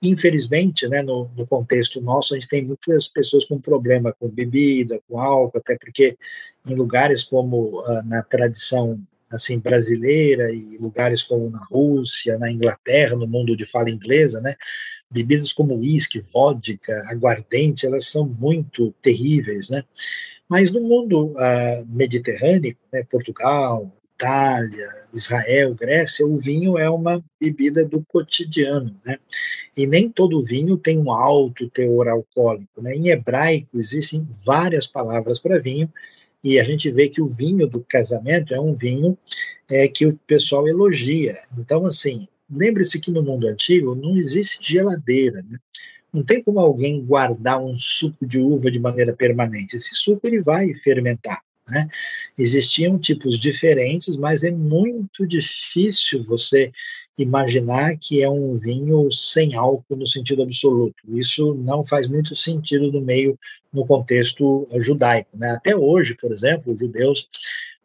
infelizmente, né, no, no contexto nosso, a gente tem muitas pessoas com problema com bebida, com álcool, até porque em lugares como uh, na tradição assim brasileira e lugares como na Rússia, na Inglaterra, no mundo de fala inglesa, né, bebidas como uísque, vodka, aguardente, elas são muito terríveis, né? Mas no mundo uh, mediterrâneo, né, Portugal, Itália, Israel, Grécia, o vinho é uma bebida do cotidiano, né? E nem todo vinho tem um alto teor alcoólico, né? Em hebraico existem várias palavras para vinho e a gente vê que o vinho do casamento é um vinho é, que o pessoal elogia. Então, assim, lembre-se que no mundo antigo não existe geladeira, né? Não tem como alguém guardar um suco de uva de maneira permanente. Esse suco ele vai fermentar. Né? Existiam tipos diferentes, mas é muito difícil você imaginar que é um vinho sem álcool no sentido absoluto. Isso não faz muito sentido no meio, no contexto judaico. Né? Até hoje, por exemplo, os judeus,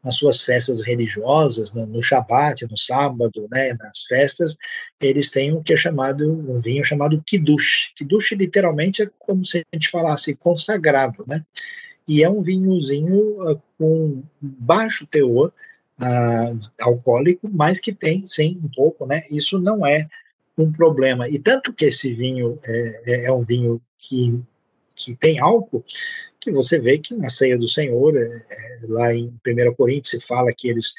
nas suas festas religiosas, no, no Shabat, no sábado, né, nas festas, eles têm um que é chamado, um vinho chamado Kiddush. Kiddush literalmente é como se a gente falasse consagrado, né? E é um vinhozinho uh, com baixo teor, uh, alcoólico, mas que tem, sim, um pouco, né? Isso não é um problema. E tanto que esse vinho é, é, é um vinho que, que tem álcool, que você vê que na ceia do Senhor, é, é, lá em 1 Coríntios, se fala que eles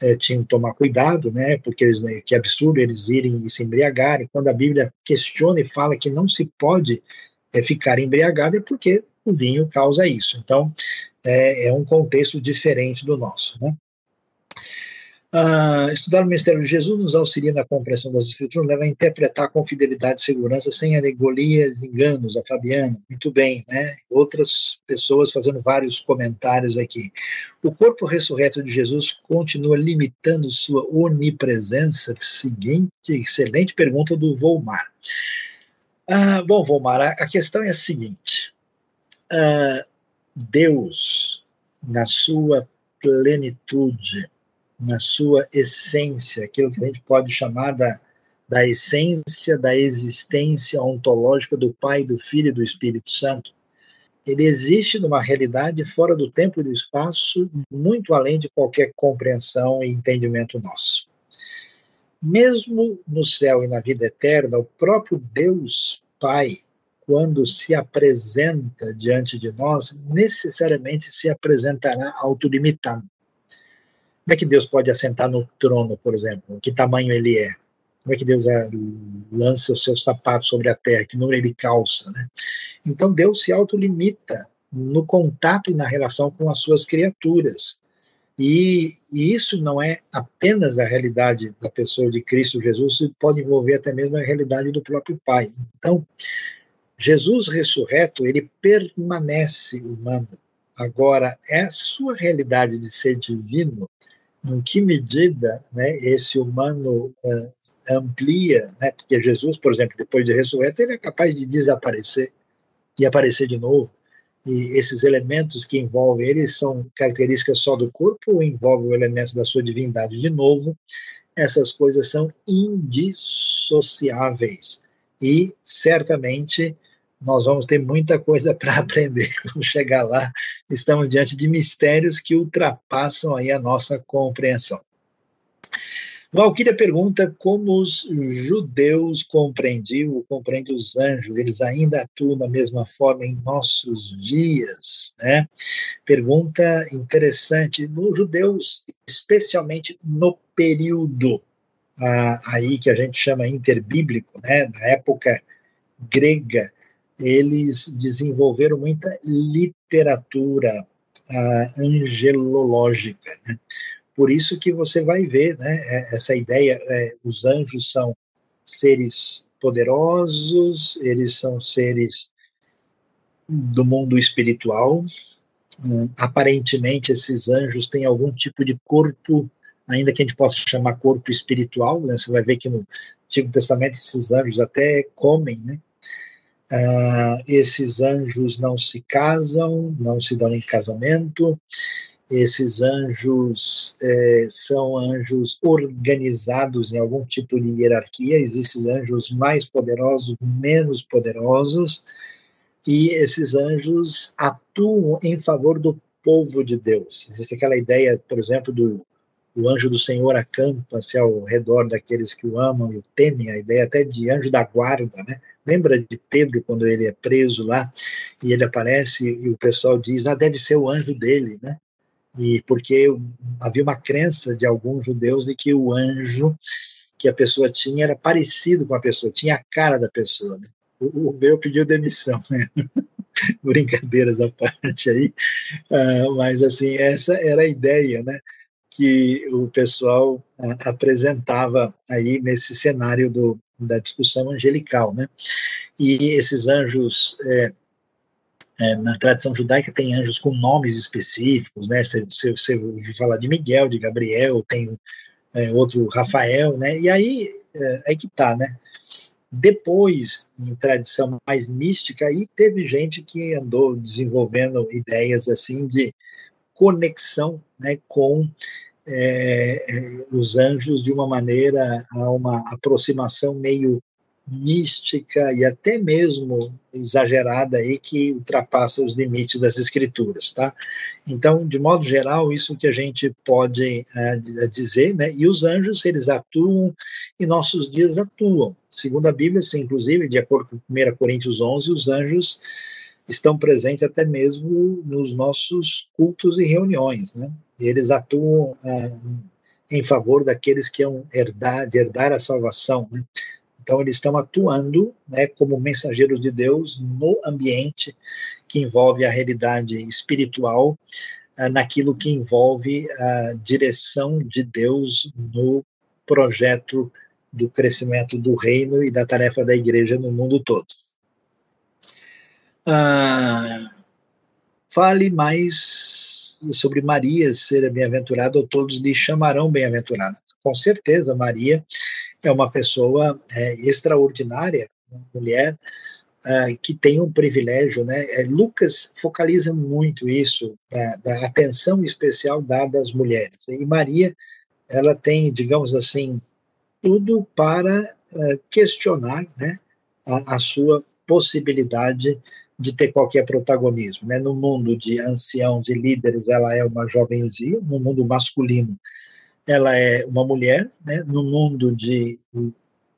é, tinham que tomar cuidado, né, porque eles, né, que absurdo eles irem e se embriagarem. Quando a Bíblia questiona e fala que não se pode é, ficar embriagado, é porque o vinho causa isso. Então, é, é um contexto diferente do nosso. Né? Uh, estudar o ministério de Jesus nos auxilia na compreensão das escrituras, leva a interpretar com fidelidade e segurança, sem alegorias enganos, a Fabiana, muito bem, né? Outras pessoas fazendo vários comentários aqui. O corpo ressurreto de Jesus continua limitando sua onipresença? Seguinte, excelente pergunta do Volmar. Uh, bom, Volmar, a, a, questão é a seguinte: uh, Deus, na sua plenitude, na sua essência, aquilo que a gente pode chamar da, da essência da existência ontológica do Pai, do Filho e do Espírito Santo, ele existe numa realidade fora do tempo e do espaço, muito além de qualquer compreensão e entendimento nosso. Mesmo no céu e na vida eterna, o próprio Deus Pai, quando se apresenta diante de nós, necessariamente se apresentará autolimitado. Como é que Deus pode assentar no trono, por exemplo? Que tamanho ele é? Como é que Deus é, lança os seus sapatos sobre a terra? Que número ele calça? Né? Então Deus se autolimita no contato e na relação com as suas criaturas. E, e, isso não é apenas a realidade da pessoa de Cristo Jesus, pode envolver até mesmo a realidade do próprio Pai. Então, Jesus ressurreto, ele permanece humano. Agora, é a sua realidade de ser divino em que medida né, esse humano uh, amplia, né, porque Jesus, por exemplo, depois de ressurreto, ele é capaz de desaparecer e aparecer de novo. E esses elementos que envolvem ele são características só do corpo ou envolvem o elemento da sua divindade de novo? Essas coisas são indissociáveis e certamente nós vamos ter muita coisa para aprender quando chegar lá. Estamos diante de mistérios que ultrapassam aí a nossa compreensão. Valquíria pergunta como os judeus compreendiam, compreendem os anjos, eles ainda atuam da mesma forma em nossos dias, né? Pergunta interessante, nos judeus, especialmente no período ah, aí que a gente chama interbíblico, né? Na época grega, eles desenvolveram muita literatura uh, angelológica. Né? Por isso que você vai ver né, é, essa ideia, é, os anjos são seres poderosos, eles são seres do mundo espiritual. Hum, aparentemente, esses anjos têm algum tipo de corpo, ainda que a gente possa chamar corpo espiritual. Né? Você vai ver que no Antigo Testamento esses anjos até comem, né? Uh, esses anjos não se casam, não se dão em casamento, esses anjos é, são anjos organizados em algum tipo de hierarquia, existem anjos mais poderosos, menos poderosos, e esses anjos atuam em favor do povo de Deus. Existe aquela ideia, por exemplo, do o anjo do Senhor acampa-se ao redor daqueles que o amam e o temem, a ideia até de anjo da guarda, né? Lembra de Pedro quando ele é preso lá e ele aparece e o pessoal diz, ah, deve ser o anjo dele, né? E porque havia uma crença de alguns judeus de que o anjo que a pessoa tinha era parecido com a pessoa, tinha a cara da pessoa, né? O, meu pediu demissão, né? Brincadeiras à parte aí, uh, mas assim, essa era a ideia, né? que o pessoal uh, apresentava aí nesse cenário do, da discussão angelical, né? E esses anjos, é, é, na tradição judaica, tem anjos com nomes específicos, né? Você, ouviu falar de Miguel, de Gabriel, tem é, outro Rafael, né? E aí é, aí que tá, né? Depois, em tradição mais mística, aí teve gente que andou desenvolvendo ideias assim de conexão né, com é, é, os anjos de uma maneira a uma aproximação meio mística e até mesmo exagerada aí que ultrapassa os limites das escrituras, tá? Então, de modo geral, isso que a gente pode uh, dizer, né? E os anjos, eles atuam e nossos dias atuam. Segundo a Bíblia, sim, inclusive, de acordo com 1 Coríntios 11, os anjos estão presentes até mesmo nos nossos cultos e reuniões, né? Eles atuam uh, em favor daqueles que iam herdar, de herdar a salvação, né? Então, eles estão atuando né, como mensageiros de Deus no ambiente que envolve a realidade espiritual, uh, naquilo que envolve a direção de Deus no projeto do crescimento do reino e da tarefa da igreja no mundo todo. Uh, fale mais sobre Maria ser bem-aventurada, ou todos lhe chamarão bem-aventurada. Com certeza, Maria é uma pessoa é, extraordinária, uma mulher uh, que tem um privilégio, né? É, Lucas focaliza muito isso, da, da, atenção especial dada às mulheres. E Maria, ela tem, digamos assim, tudo para uh, questionar, né, a, a, sua possibilidade de ter qualquer protagonismo, né? No mundo de anciãos e líderes, ela é uma jovenzinha, no mundo masculino, ela é uma mulher, né, no mundo de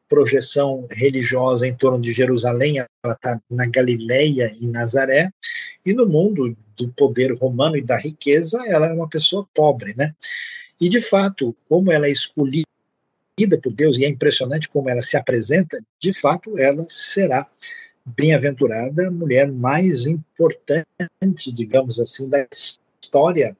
projeção religiosa em torno de Jerusalém, ela está na Galileia e Nazaré, e no mundo do poder romano e da riqueza, ela é uma pessoa pobre, né? E de fato, como ela é escolhida por Deus, e é impressionante como ela se apresenta, de fato, ela será bem-aventurada, mulher mais importante, digamos assim, da história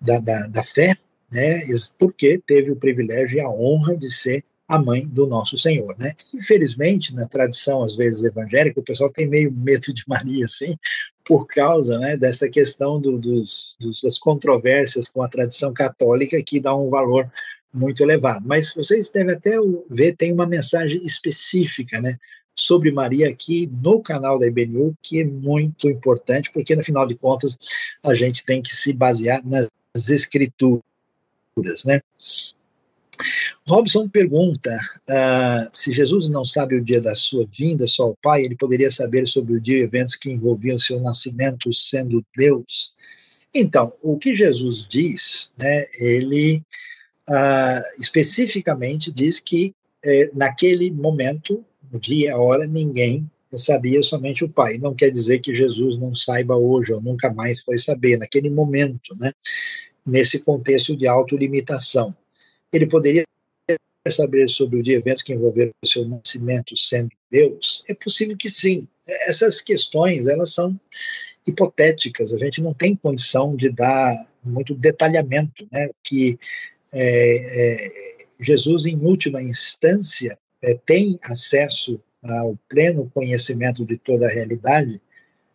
da, da, da fé né, porque teve o privilégio e a honra de ser a mãe do nosso Senhor, né? Infelizmente, na tradição às vezes evangélica, o pessoal tem meio medo de Maria, assim, por causa, né, dessa questão do, dos, dos, das controvérsias com a tradição católica que dá um valor muito elevado. Mas vocês devem até ver, tem uma mensagem específica, né, sobre Maria aqui no canal da IBNU, que é muito importante, porque no final de contas a gente tem que se basear nas escrituras né? Robson pergunta uh, se Jesus não sabe o dia da sua vinda, só o Pai, ele poderia saber sobre o dia e eventos que envolviam seu nascimento sendo Deus. Então, o que Jesus diz, né, ele uh, especificamente diz que eh, naquele momento, no dia, a hora, ninguém sabia, somente o Pai. Não quer dizer que Jesus não saiba hoje ou nunca mais foi saber, naquele momento, né? nesse contexto de autolimitação. Ele poderia saber sobre os eventos que envolveram o seu nascimento sendo Deus? É possível que sim. Essas questões, elas são hipotéticas, a gente não tem condição de dar muito detalhamento, né, que é, é, Jesus, em última instância, é, tem acesso ao pleno conhecimento de toda a realidade,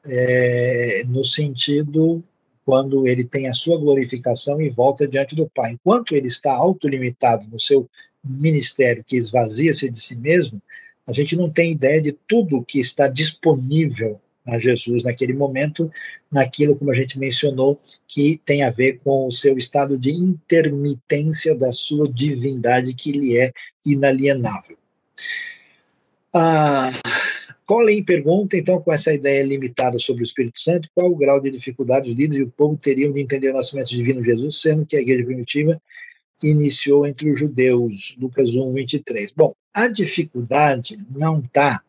é, no sentido quando ele tem a sua glorificação e volta diante do Pai. Enquanto ele está autolimitado no seu ministério, que esvazia-se de si mesmo, a gente não tem ideia de tudo que está disponível a Jesus naquele momento, naquilo, como a gente mencionou, que tem a ver com o seu estado de intermitência da sua divindade, que lhe é inalienável. Ah, Colin pergunta, então, com essa ideia limitada sobre o Espírito Santo, qual o grau de dificuldade os líderes e o povo teriam de entender o nascimento divino de Jesus, sendo que a igreja primitiva iniciou entre os judeus, Lucas 1, 23. Bom, a dificuldade não está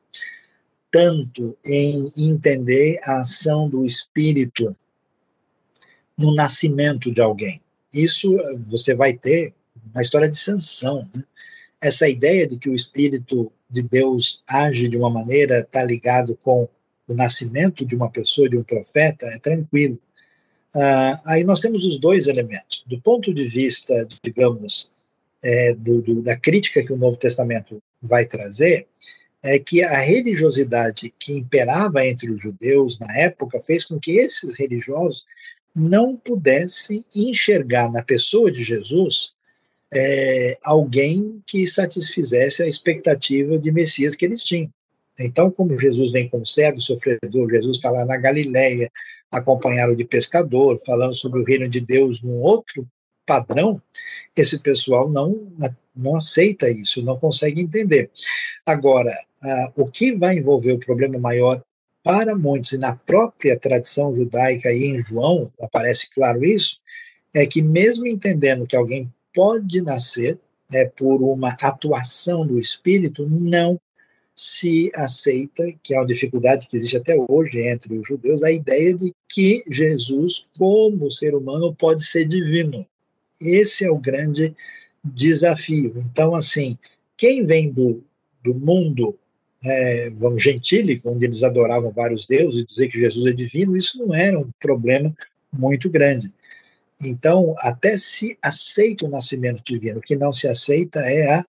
tanto em entender a ação do Espírito no nascimento de alguém. Isso você vai ter na história de Sansão. Né? Essa ideia de que o Espírito de Deus age de uma maneira, está ligado com o nascimento de uma pessoa, de um profeta, é tranquilo. Ah, aí nós temos os dois elementos. Do ponto de vista, digamos, é, do, do, da crítica que o Novo Testamento vai trazer, é que a religiosidade que imperava entre os judeus na época fez com que esses religiosos não pudessem enxergar na pessoa de Jesus é, alguém que satisfizesse a expectativa de Messias que eles tinham. Então, como Jesus vem como servo sofredor, Jesus está lá na Galileia, acompanhado de pescador, falando sobre o reino de Deus num outro padrão, esse pessoal não, não aceita isso, não consegue entender. Agora, ah, o que vai envolver o problema maior para muitos, e na própria tradição judaica e em João aparece claro isso, é que mesmo entendendo que alguém pode nascer é, por uma atuação do Espírito, não se aceita, que é uma dificuldade que existe até hoje entre os judeus, a ideia de que Jesus, como ser humano, pode ser divino. Esse é o grande desafio. Então, assim, quem vem do, do mundo, é, vamos, gentílico, onde eles adoravam vários deuses, e dizer que Jesus é divino, isso não era um problema muito grande. Então, até se aceita o nascimento divino, o que não se aceita é a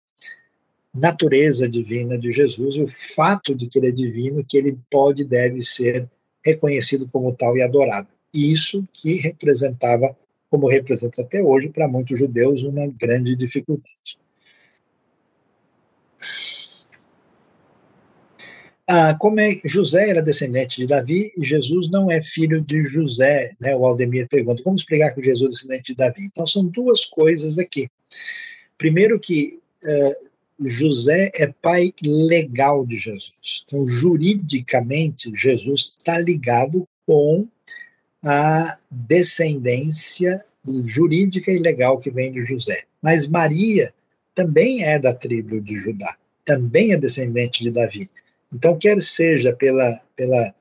natureza divina de Jesus e o fato de que ele é divino, que ele pode e deve ser reconhecido como tal e adorado. Isso que representava, como representa até hoje, para muitos judeus, uma grande dificuldade. Ah, como é, José era descendente de Davi e Jesus não é filho de José, né? O Aldemir pergunta, como explicar que Jesus é descendente de Davi? Então são duas coisas aqui. Primeiro que uh, José é pai legal de Jesus. Então, juridicamente, Jesus está ligado com a descendência jurídica e legal que vem de José. Mas Maria também é da tribo de Judá, também é descendente de Davi. Então, quer seja pela, pela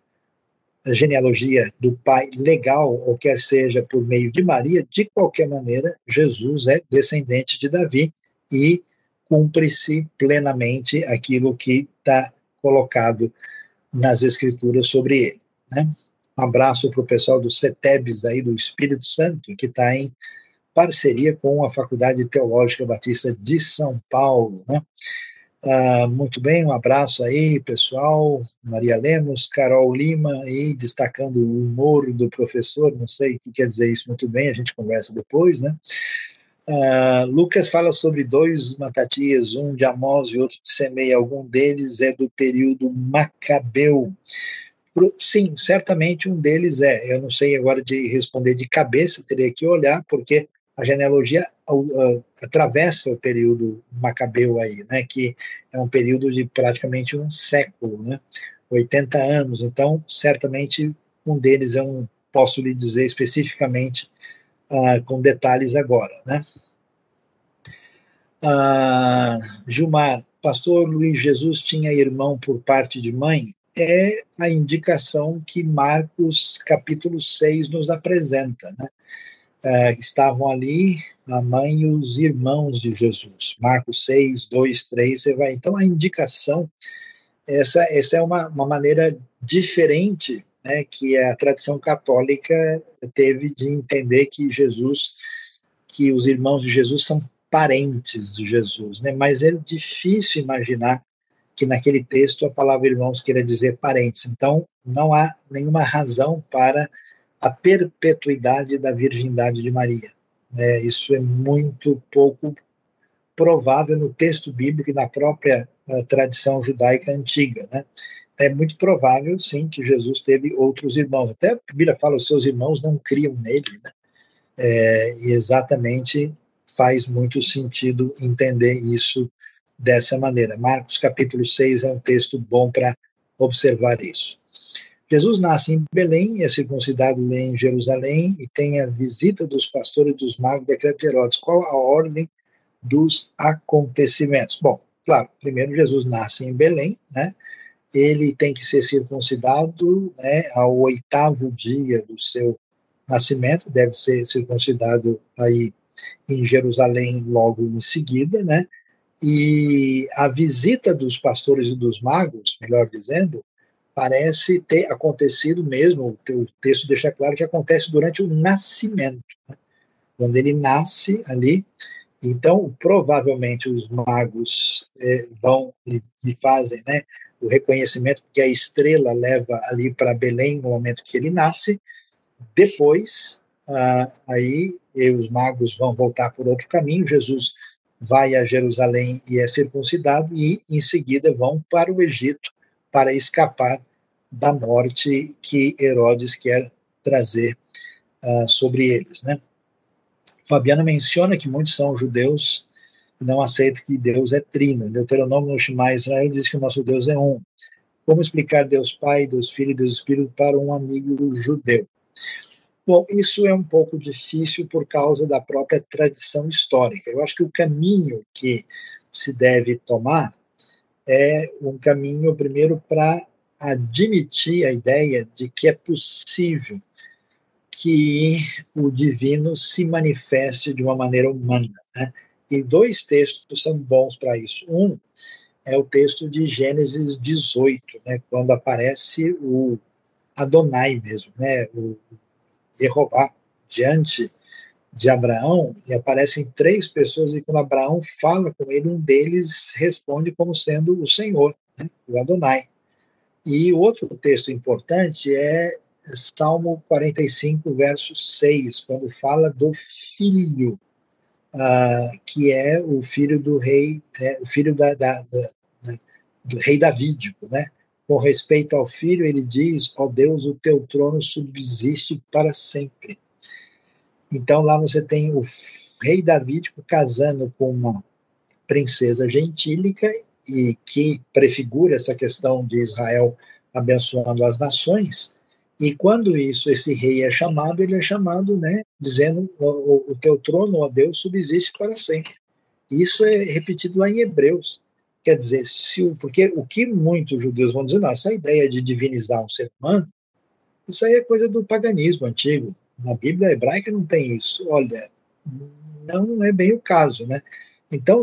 genealogia do pai legal, ou quer seja por meio de Maria, de qualquer maneira, Jesus é descendente de Davi e cumpre-se plenamente aquilo que está colocado nas escrituras sobre ele. Né? Um abraço para o pessoal do CETEBS aí do Espírito Santo, que está em parceria com a Faculdade Teológica Batista de São Paulo. Né? Ah, muito bem, um abraço aí, pessoal. Maria Lemos, Carol Lima, aí destacando o humor do professor, não sei o que quer dizer isso muito bem, a gente conversa depois, né? Uh, Lucas fala sobre dois Matatias, um de Amós e outro de Semei. Algum deles é do período Macabeu. Sim, certamente um deles é. Eu não sei agora de responder de cabeça, teria que olhar, porque a genealogia atravessa o período Macabeu aí, né, que é um período de praticamente um século, né, 80 anos. Então, certamente um deles eu não posso lhe dizer especificamente uh, com detalhes agora, né? Uh, Gilmar, pastor Luiz Jesus tinha irmão por parte de mãe? É a indicação que Marcos capítulo 6 nos apresenta, né? Uh, estavam ali a mãe e os irmãos de Jesus. Marcos 6, 2, 3, você vai. Então, a indicação, essa, essa é uma, uma maneira diferente né, que a tradição católica teve de entender que Jesus, que os irmãos de Jesus são parentes de Jesus, né? Mas é difícil imaginar que naquele texto a palavra irmãos queira dizer parentes. Então, não há nenhuma razão para a perpetuidade da virgindade de Maria. Né? Isso é muito pouco provável no texto bíblico e na própria uh, tradição judaica antiga, né? é muito provável, sim, que Jesus teve outros irmãos. Até a Bíblia fala, os seus irmãos não criam nele, né? É, e exatamente faz muito sentido entender isso dessa maneira. Marcos capítulo 6 é um texto bom para observar isso. Jesus nasce em Belém, é circuncidado em Jerusalém e tem a visita dos pastores dos magos decreto de Herodes. Qual a ordem dos acontecimentos? Bom, claro, primeiro Jesus nasce em Belém, né? ele tem que ser circuncidado né, ao oitavo dia do seu nascimento, deve ser circuncidado aí em Jerusalém logo em seguida, né? E a visita dos pastores e dos magos, melhor dizendo, parece ter acontecido mesmo, o texto deixa claro que acontece durante o nascimento, né? quando ele nasce ali. Então, provavelmente os magos é, vão e, e fazem, né, o reconhecimento que a estrela leva ali para Belém no momento que ele nasce. Depois, ah, aí os magos vão voltar por outro caminho. Jesus vai a Jerusalém e é circuncidado, e em seguida vão para o Egito para escapar da morte que Herodes quer trazer uh, sobre eles. Né? Fabiano menciona que muitos são judeus que não aceitam que Deus é trino. Deuteronômio no Shema Israel diz que o nosso Deus é um. Como explicar Deus Pai, Deus Filho e Deus Espírito para um amigo judeu? Bom, isso é um pouco difícil por causa da própria tradição histórica. Eu acho que o caminho que se deve tomar é um caminho, primeiro, para admitir a ideia de que é possível que o divino se manifeste de uma maneira humana. Né? E dois textos são bons para isso. Um é o texto de Gênesis 18, né, quando aparece o Adonai mesmo, né, o Jeová diante de Abraão e aparecem três pessoas e quando Abraão fala com ele, um deles responde como sendo o Senhor, né, o Adonai. E outro texto importante é Salmo 45, verso 6, quando fala do filho, uh, que é o filho do rei, é, o filho da, da, da, do rei Davídico, né? Com respeito ao filho, ele diz: Ó oh Deus, o teu trono subsiste para sempre. Então lá você tem o rei Davídico casando com uma princesa gentílica e que prefigura essa questão de Israel abençoando as nações. E quando isso, esse rei é chamado, ele é chamado, né, dizendo: o, o teu trono, ó Deus, subsiste para sempre. Isso é repetido lá em Hebreus. Quer dizer, se o, porque o que muitos judeus vão dizer, não, essa ideia de divinizar um ser humano, isso aí é coisa do paganismo antigo. Na Bíblia hebraica não tem isso. Olha, não é bem o caso, né? Então,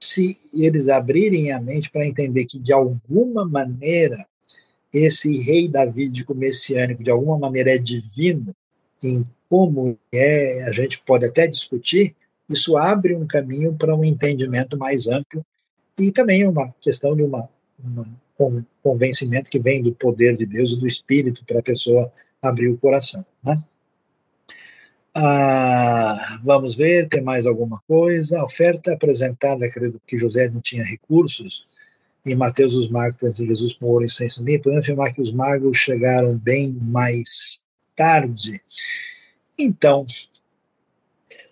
se eles abrirem a mente para entender que de alguma maneira esse rei davídico messiânico de alguma maneira é divino em como é, a gente pode até discutir, isso abre um caminho para um entendimento mais amplo e também é uma questão de uma, uma um convencimento que vem do poder de Deus e do Espírito para a pessoa abrir o coração. Né? Ah, vamos ver, tem mais alguma coisa? A oferta apresentada, acredito que José não tinha recursos, em Mateus os magos entre Jesus com ouro e incenso mil, podemos afirmar que os magos chegaram bem mais tarde. Então,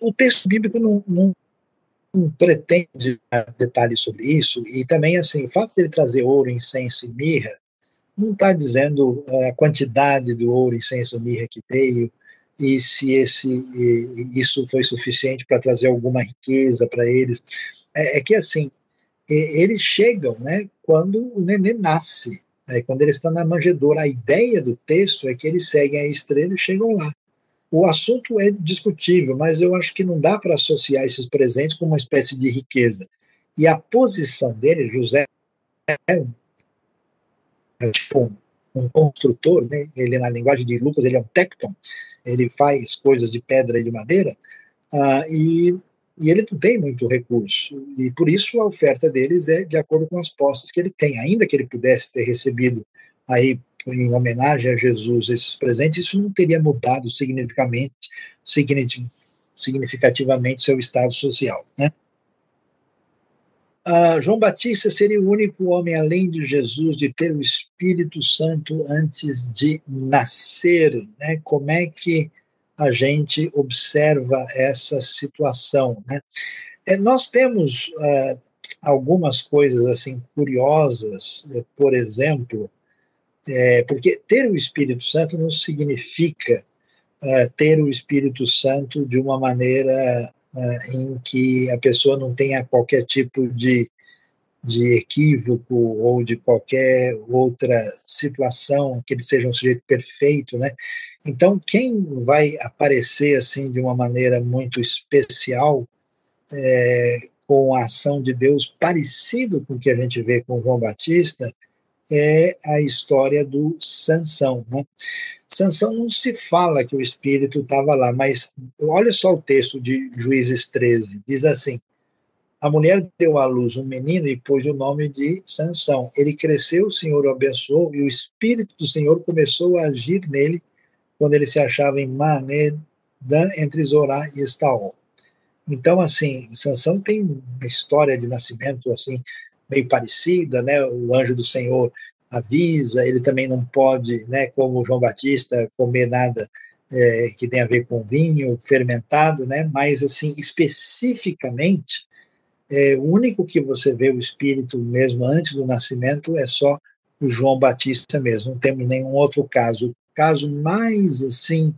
o texto bíblico não, não pretende detalhes sobre isso, e também, assim, o fato de ele trazer ouro, incenso e mirra, não está dizendo eh, a quantidade do ouro, incenso e mirra que veio, e se esse, isso foi suficiente para trazer alguma riqueza para eles. É, é, que, assim, eles chegam né, quando o nenê nasce, né, quando ele está na manjedoura. A ideia do texto é que eles seguem a estrela e chegam lá. O assunto é discutível, mas eu acho que não dá para associar esses presentes com uma espécie de riqueza. E a posição dele, José, é um, é tipo um, um construtor, né? ele na linguagem de Lucas, ele é um tecton, ele faz coisas de pedra e de madeira, uh, e, e ele não tem muito recurso, e por isso a oferta deles é de acordo com as posses que ele tem, ainda que ele pudesse ter recebido aí em homenagem a Jesus esses presentes, isso não teria mudado significativamente, significativamente seu estado social. Né? Ah, João Batista seria o único homem, além de Jesus, de ter o Espírito Santo antes de nascer. Né? Como é que a gente observa essa situação? Né? É, nós temos ah, algumas coisas assim curiosas, por exemplo, é, porque ter o Espírito Santo não significa uh, ter o Espírito Santo de uma maneira uh, em que a pessoa não tenha qualquer tipo de, de equívoco ou de qualquer outra situação, que ele seja um sujeito perfeito, né? Então, quem vai aparecer assim de uma maneira muito especial, é, com a ação de Deus parecido com o que a gente vê com João Batista, é a história do Sansão. Né? Sansão não se fala que o espírito estava lá, mas olha só o texto de Juízes 13, diz assim: a mulher deu à luz um menino e pôs o nome de Sansão. Ele cresceu, o Senhor o abençoou e o espírito do Senhor começou a agir nele quando ele se achava em Manedã entre Zorá e Estaol. Então, assim, Sansão tem uma história de nascimento assim meio parecida, né? O anjo do Senhor avisa, ele também não pode, né, como João Batista, comer nada é, que tem a ver com vinho fermentado, né? Mas assim, especificamente, é, o único que você vê o Espírito mesmo antes do nascimento é só o João Batista mesmo. Não temos nenhum outro caso. O caso mais assim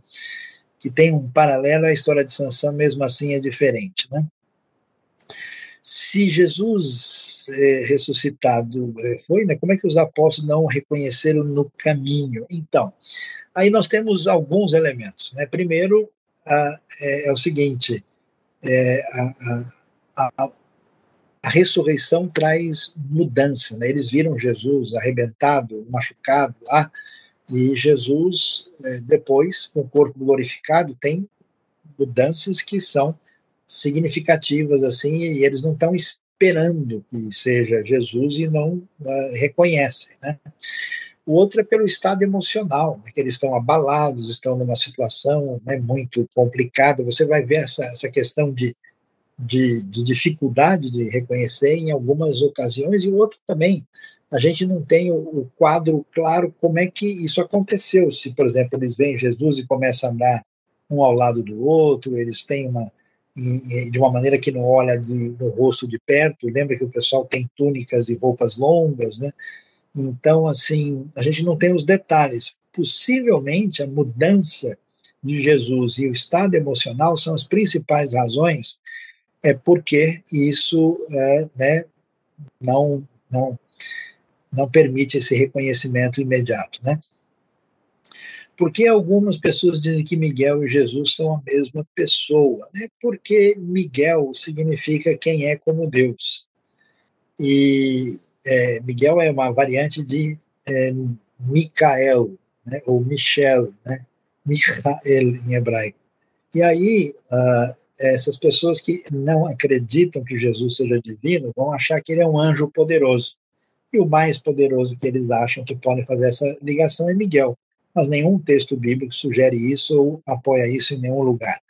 que tem um paralelo à história de Sansão, mesmo assim é diferente, né? Se Jesus é, ressuscitado é, foi, né? Como é que os apóstolos não reconheceram no caminho? Então, Aí nós temos alguns elementos. Né? Primeiro, a, é, é, o seguinte: é, a, a, a, ressurreição traz mudança. Né? Eles viram Jesus arrebentado, machucado lá, e Jesus, é, depois, com o corpo glorificado, tem mudanças que são significativas, assim, e eles não estão esperando que seja Jesus e não uh, reconhecem. Né? o outro é pelo estado emocional, né, que eles estão abalados, estão numa situação né, muito complicada. Você vai ver essa, essa questão de, de, de, dificuldade de reconhecer em algumas ocasiões, e o outro também. A gente não tem o, quadro claro como é que isso aconteceu. Se, por exemplo, eles veem Jesus e começam a andar um ao lado do outro, eles têm uma. De uma maneira que não olha de, no rosto de perto. Lembra que o pessoal tem túnicas e roupas longas, né? Então, assim, a gente não tem os detalhes. Possivelmente a mudança de Jesus e o estado emocional são as principais razões é porque isso é, né, não, não, não permite esse reconhecimento imediato, né? Porque algumas pessoas dizem que Miguel e Jesus são a mesma pessoa, né? Porque Miguel significa quem é como Deus. E é, Miguel é uma variante de é, Micael, né, ou Michel, né, Michael em hebraico. E aí, uh, essas pessoas que não acreditam que Jesus seja divino vão achar que ele é um anjo poderoso. E o mais poderoso que eles acham que pode fazer essa ligação é Miguel. Mas nenhum texto bíblico sugere isso ou apoia isso em nenhum lugar.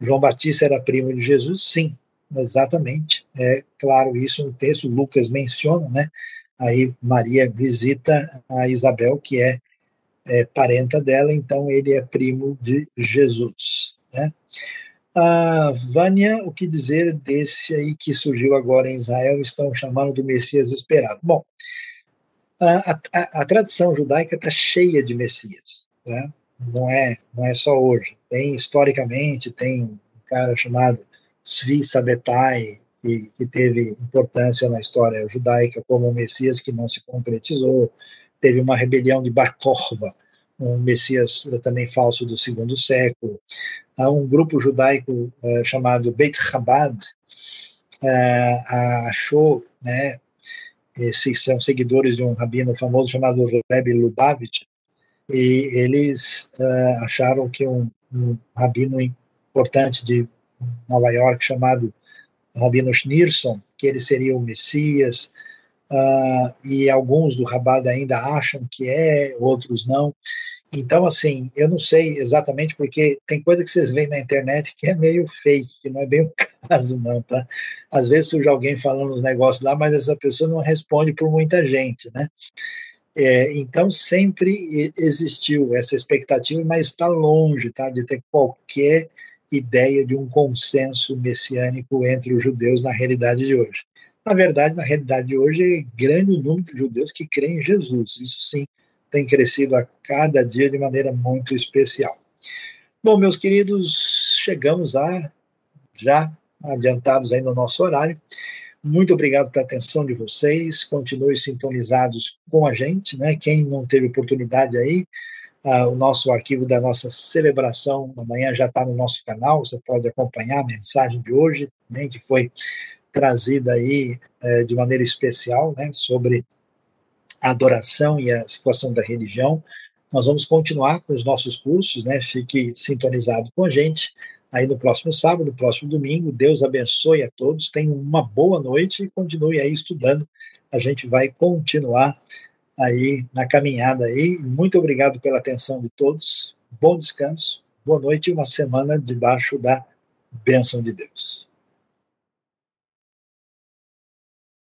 João Batista era primo de Jesus? Sim, exatamente. É claro isso no texto, Lucas menciona, né? Aí Maria visita a Isabel, que é, é parenta dela, então ele é primo de Jesus, né? A Vânia, o que dizer desse aí que surgiu agora em Israel, estão chamando do Messias esperado? Bom, a, a, a tradição judaica está cheia de Messias, né? não, é, não é só hoje. Tem, historicamente, tem um cara chamado Svi Sabetai, que, que, teve importância na história judaica como um Messias que não se concretizou. Teve uma rebelião de Bar Kokhba, um Messias também falso do segundo século. Há um grupo judaico uh, chamado Beit Chabad uh, achou, né, esses são seguidores de um rabino famoso chamado Rebbe Lubavitch, e eles uh, acharam que um, um rabino importante de Nova York chamado Rabino Schneerson, que ele seria o Messias, uh, e alguns do Rabada ainda acham que é, outros não. Então, assim, eu não sei exatamente porque tem coisa que vocês veem na internet que é meio fake, que não é bem o caso, não, tá? Às vezes surge alguém falando os negócios lá, mas essa pessoa não responde por muita gente, né? É, então, sempre existiu essa expectativa, mas está longe, tá? De ter qualquer ideia de um consenso messiânico entre os judeus na realidade de hoje. Na verdade, na realidade de hoje, é grande o número de judeus que creem em Jesus. Isso sim tem crescido a cada dia de maneira muito especial. Bom, meus queridos, chegamos a já adiantados aí no nosso horário. Muito obrigado pela atenção de vocês. Continuem sintonizados com a gente, né? Quem não teve oportunidade aí, ah, o nosso arquivo da nossa celebração amanhã já está no nosso canal, você pode acompanhar a mensagem de hoje, que foi trazida aí eh, de maneira especial, né, sobre a adoração e a situação da religião. Nós vamos continuar com os nossos cursos, né, fique sintonizado com a gente aí no próximo sábado, no próximo domingo. Deus abençoe a todos, tenham uma boa noite e continue aí estudando. A gente vai continuar aí na caminhada aí. Muito obrigado pela atenção de todos. Bom descanso, boa noite e uma semana debaixo da bênção de Deus.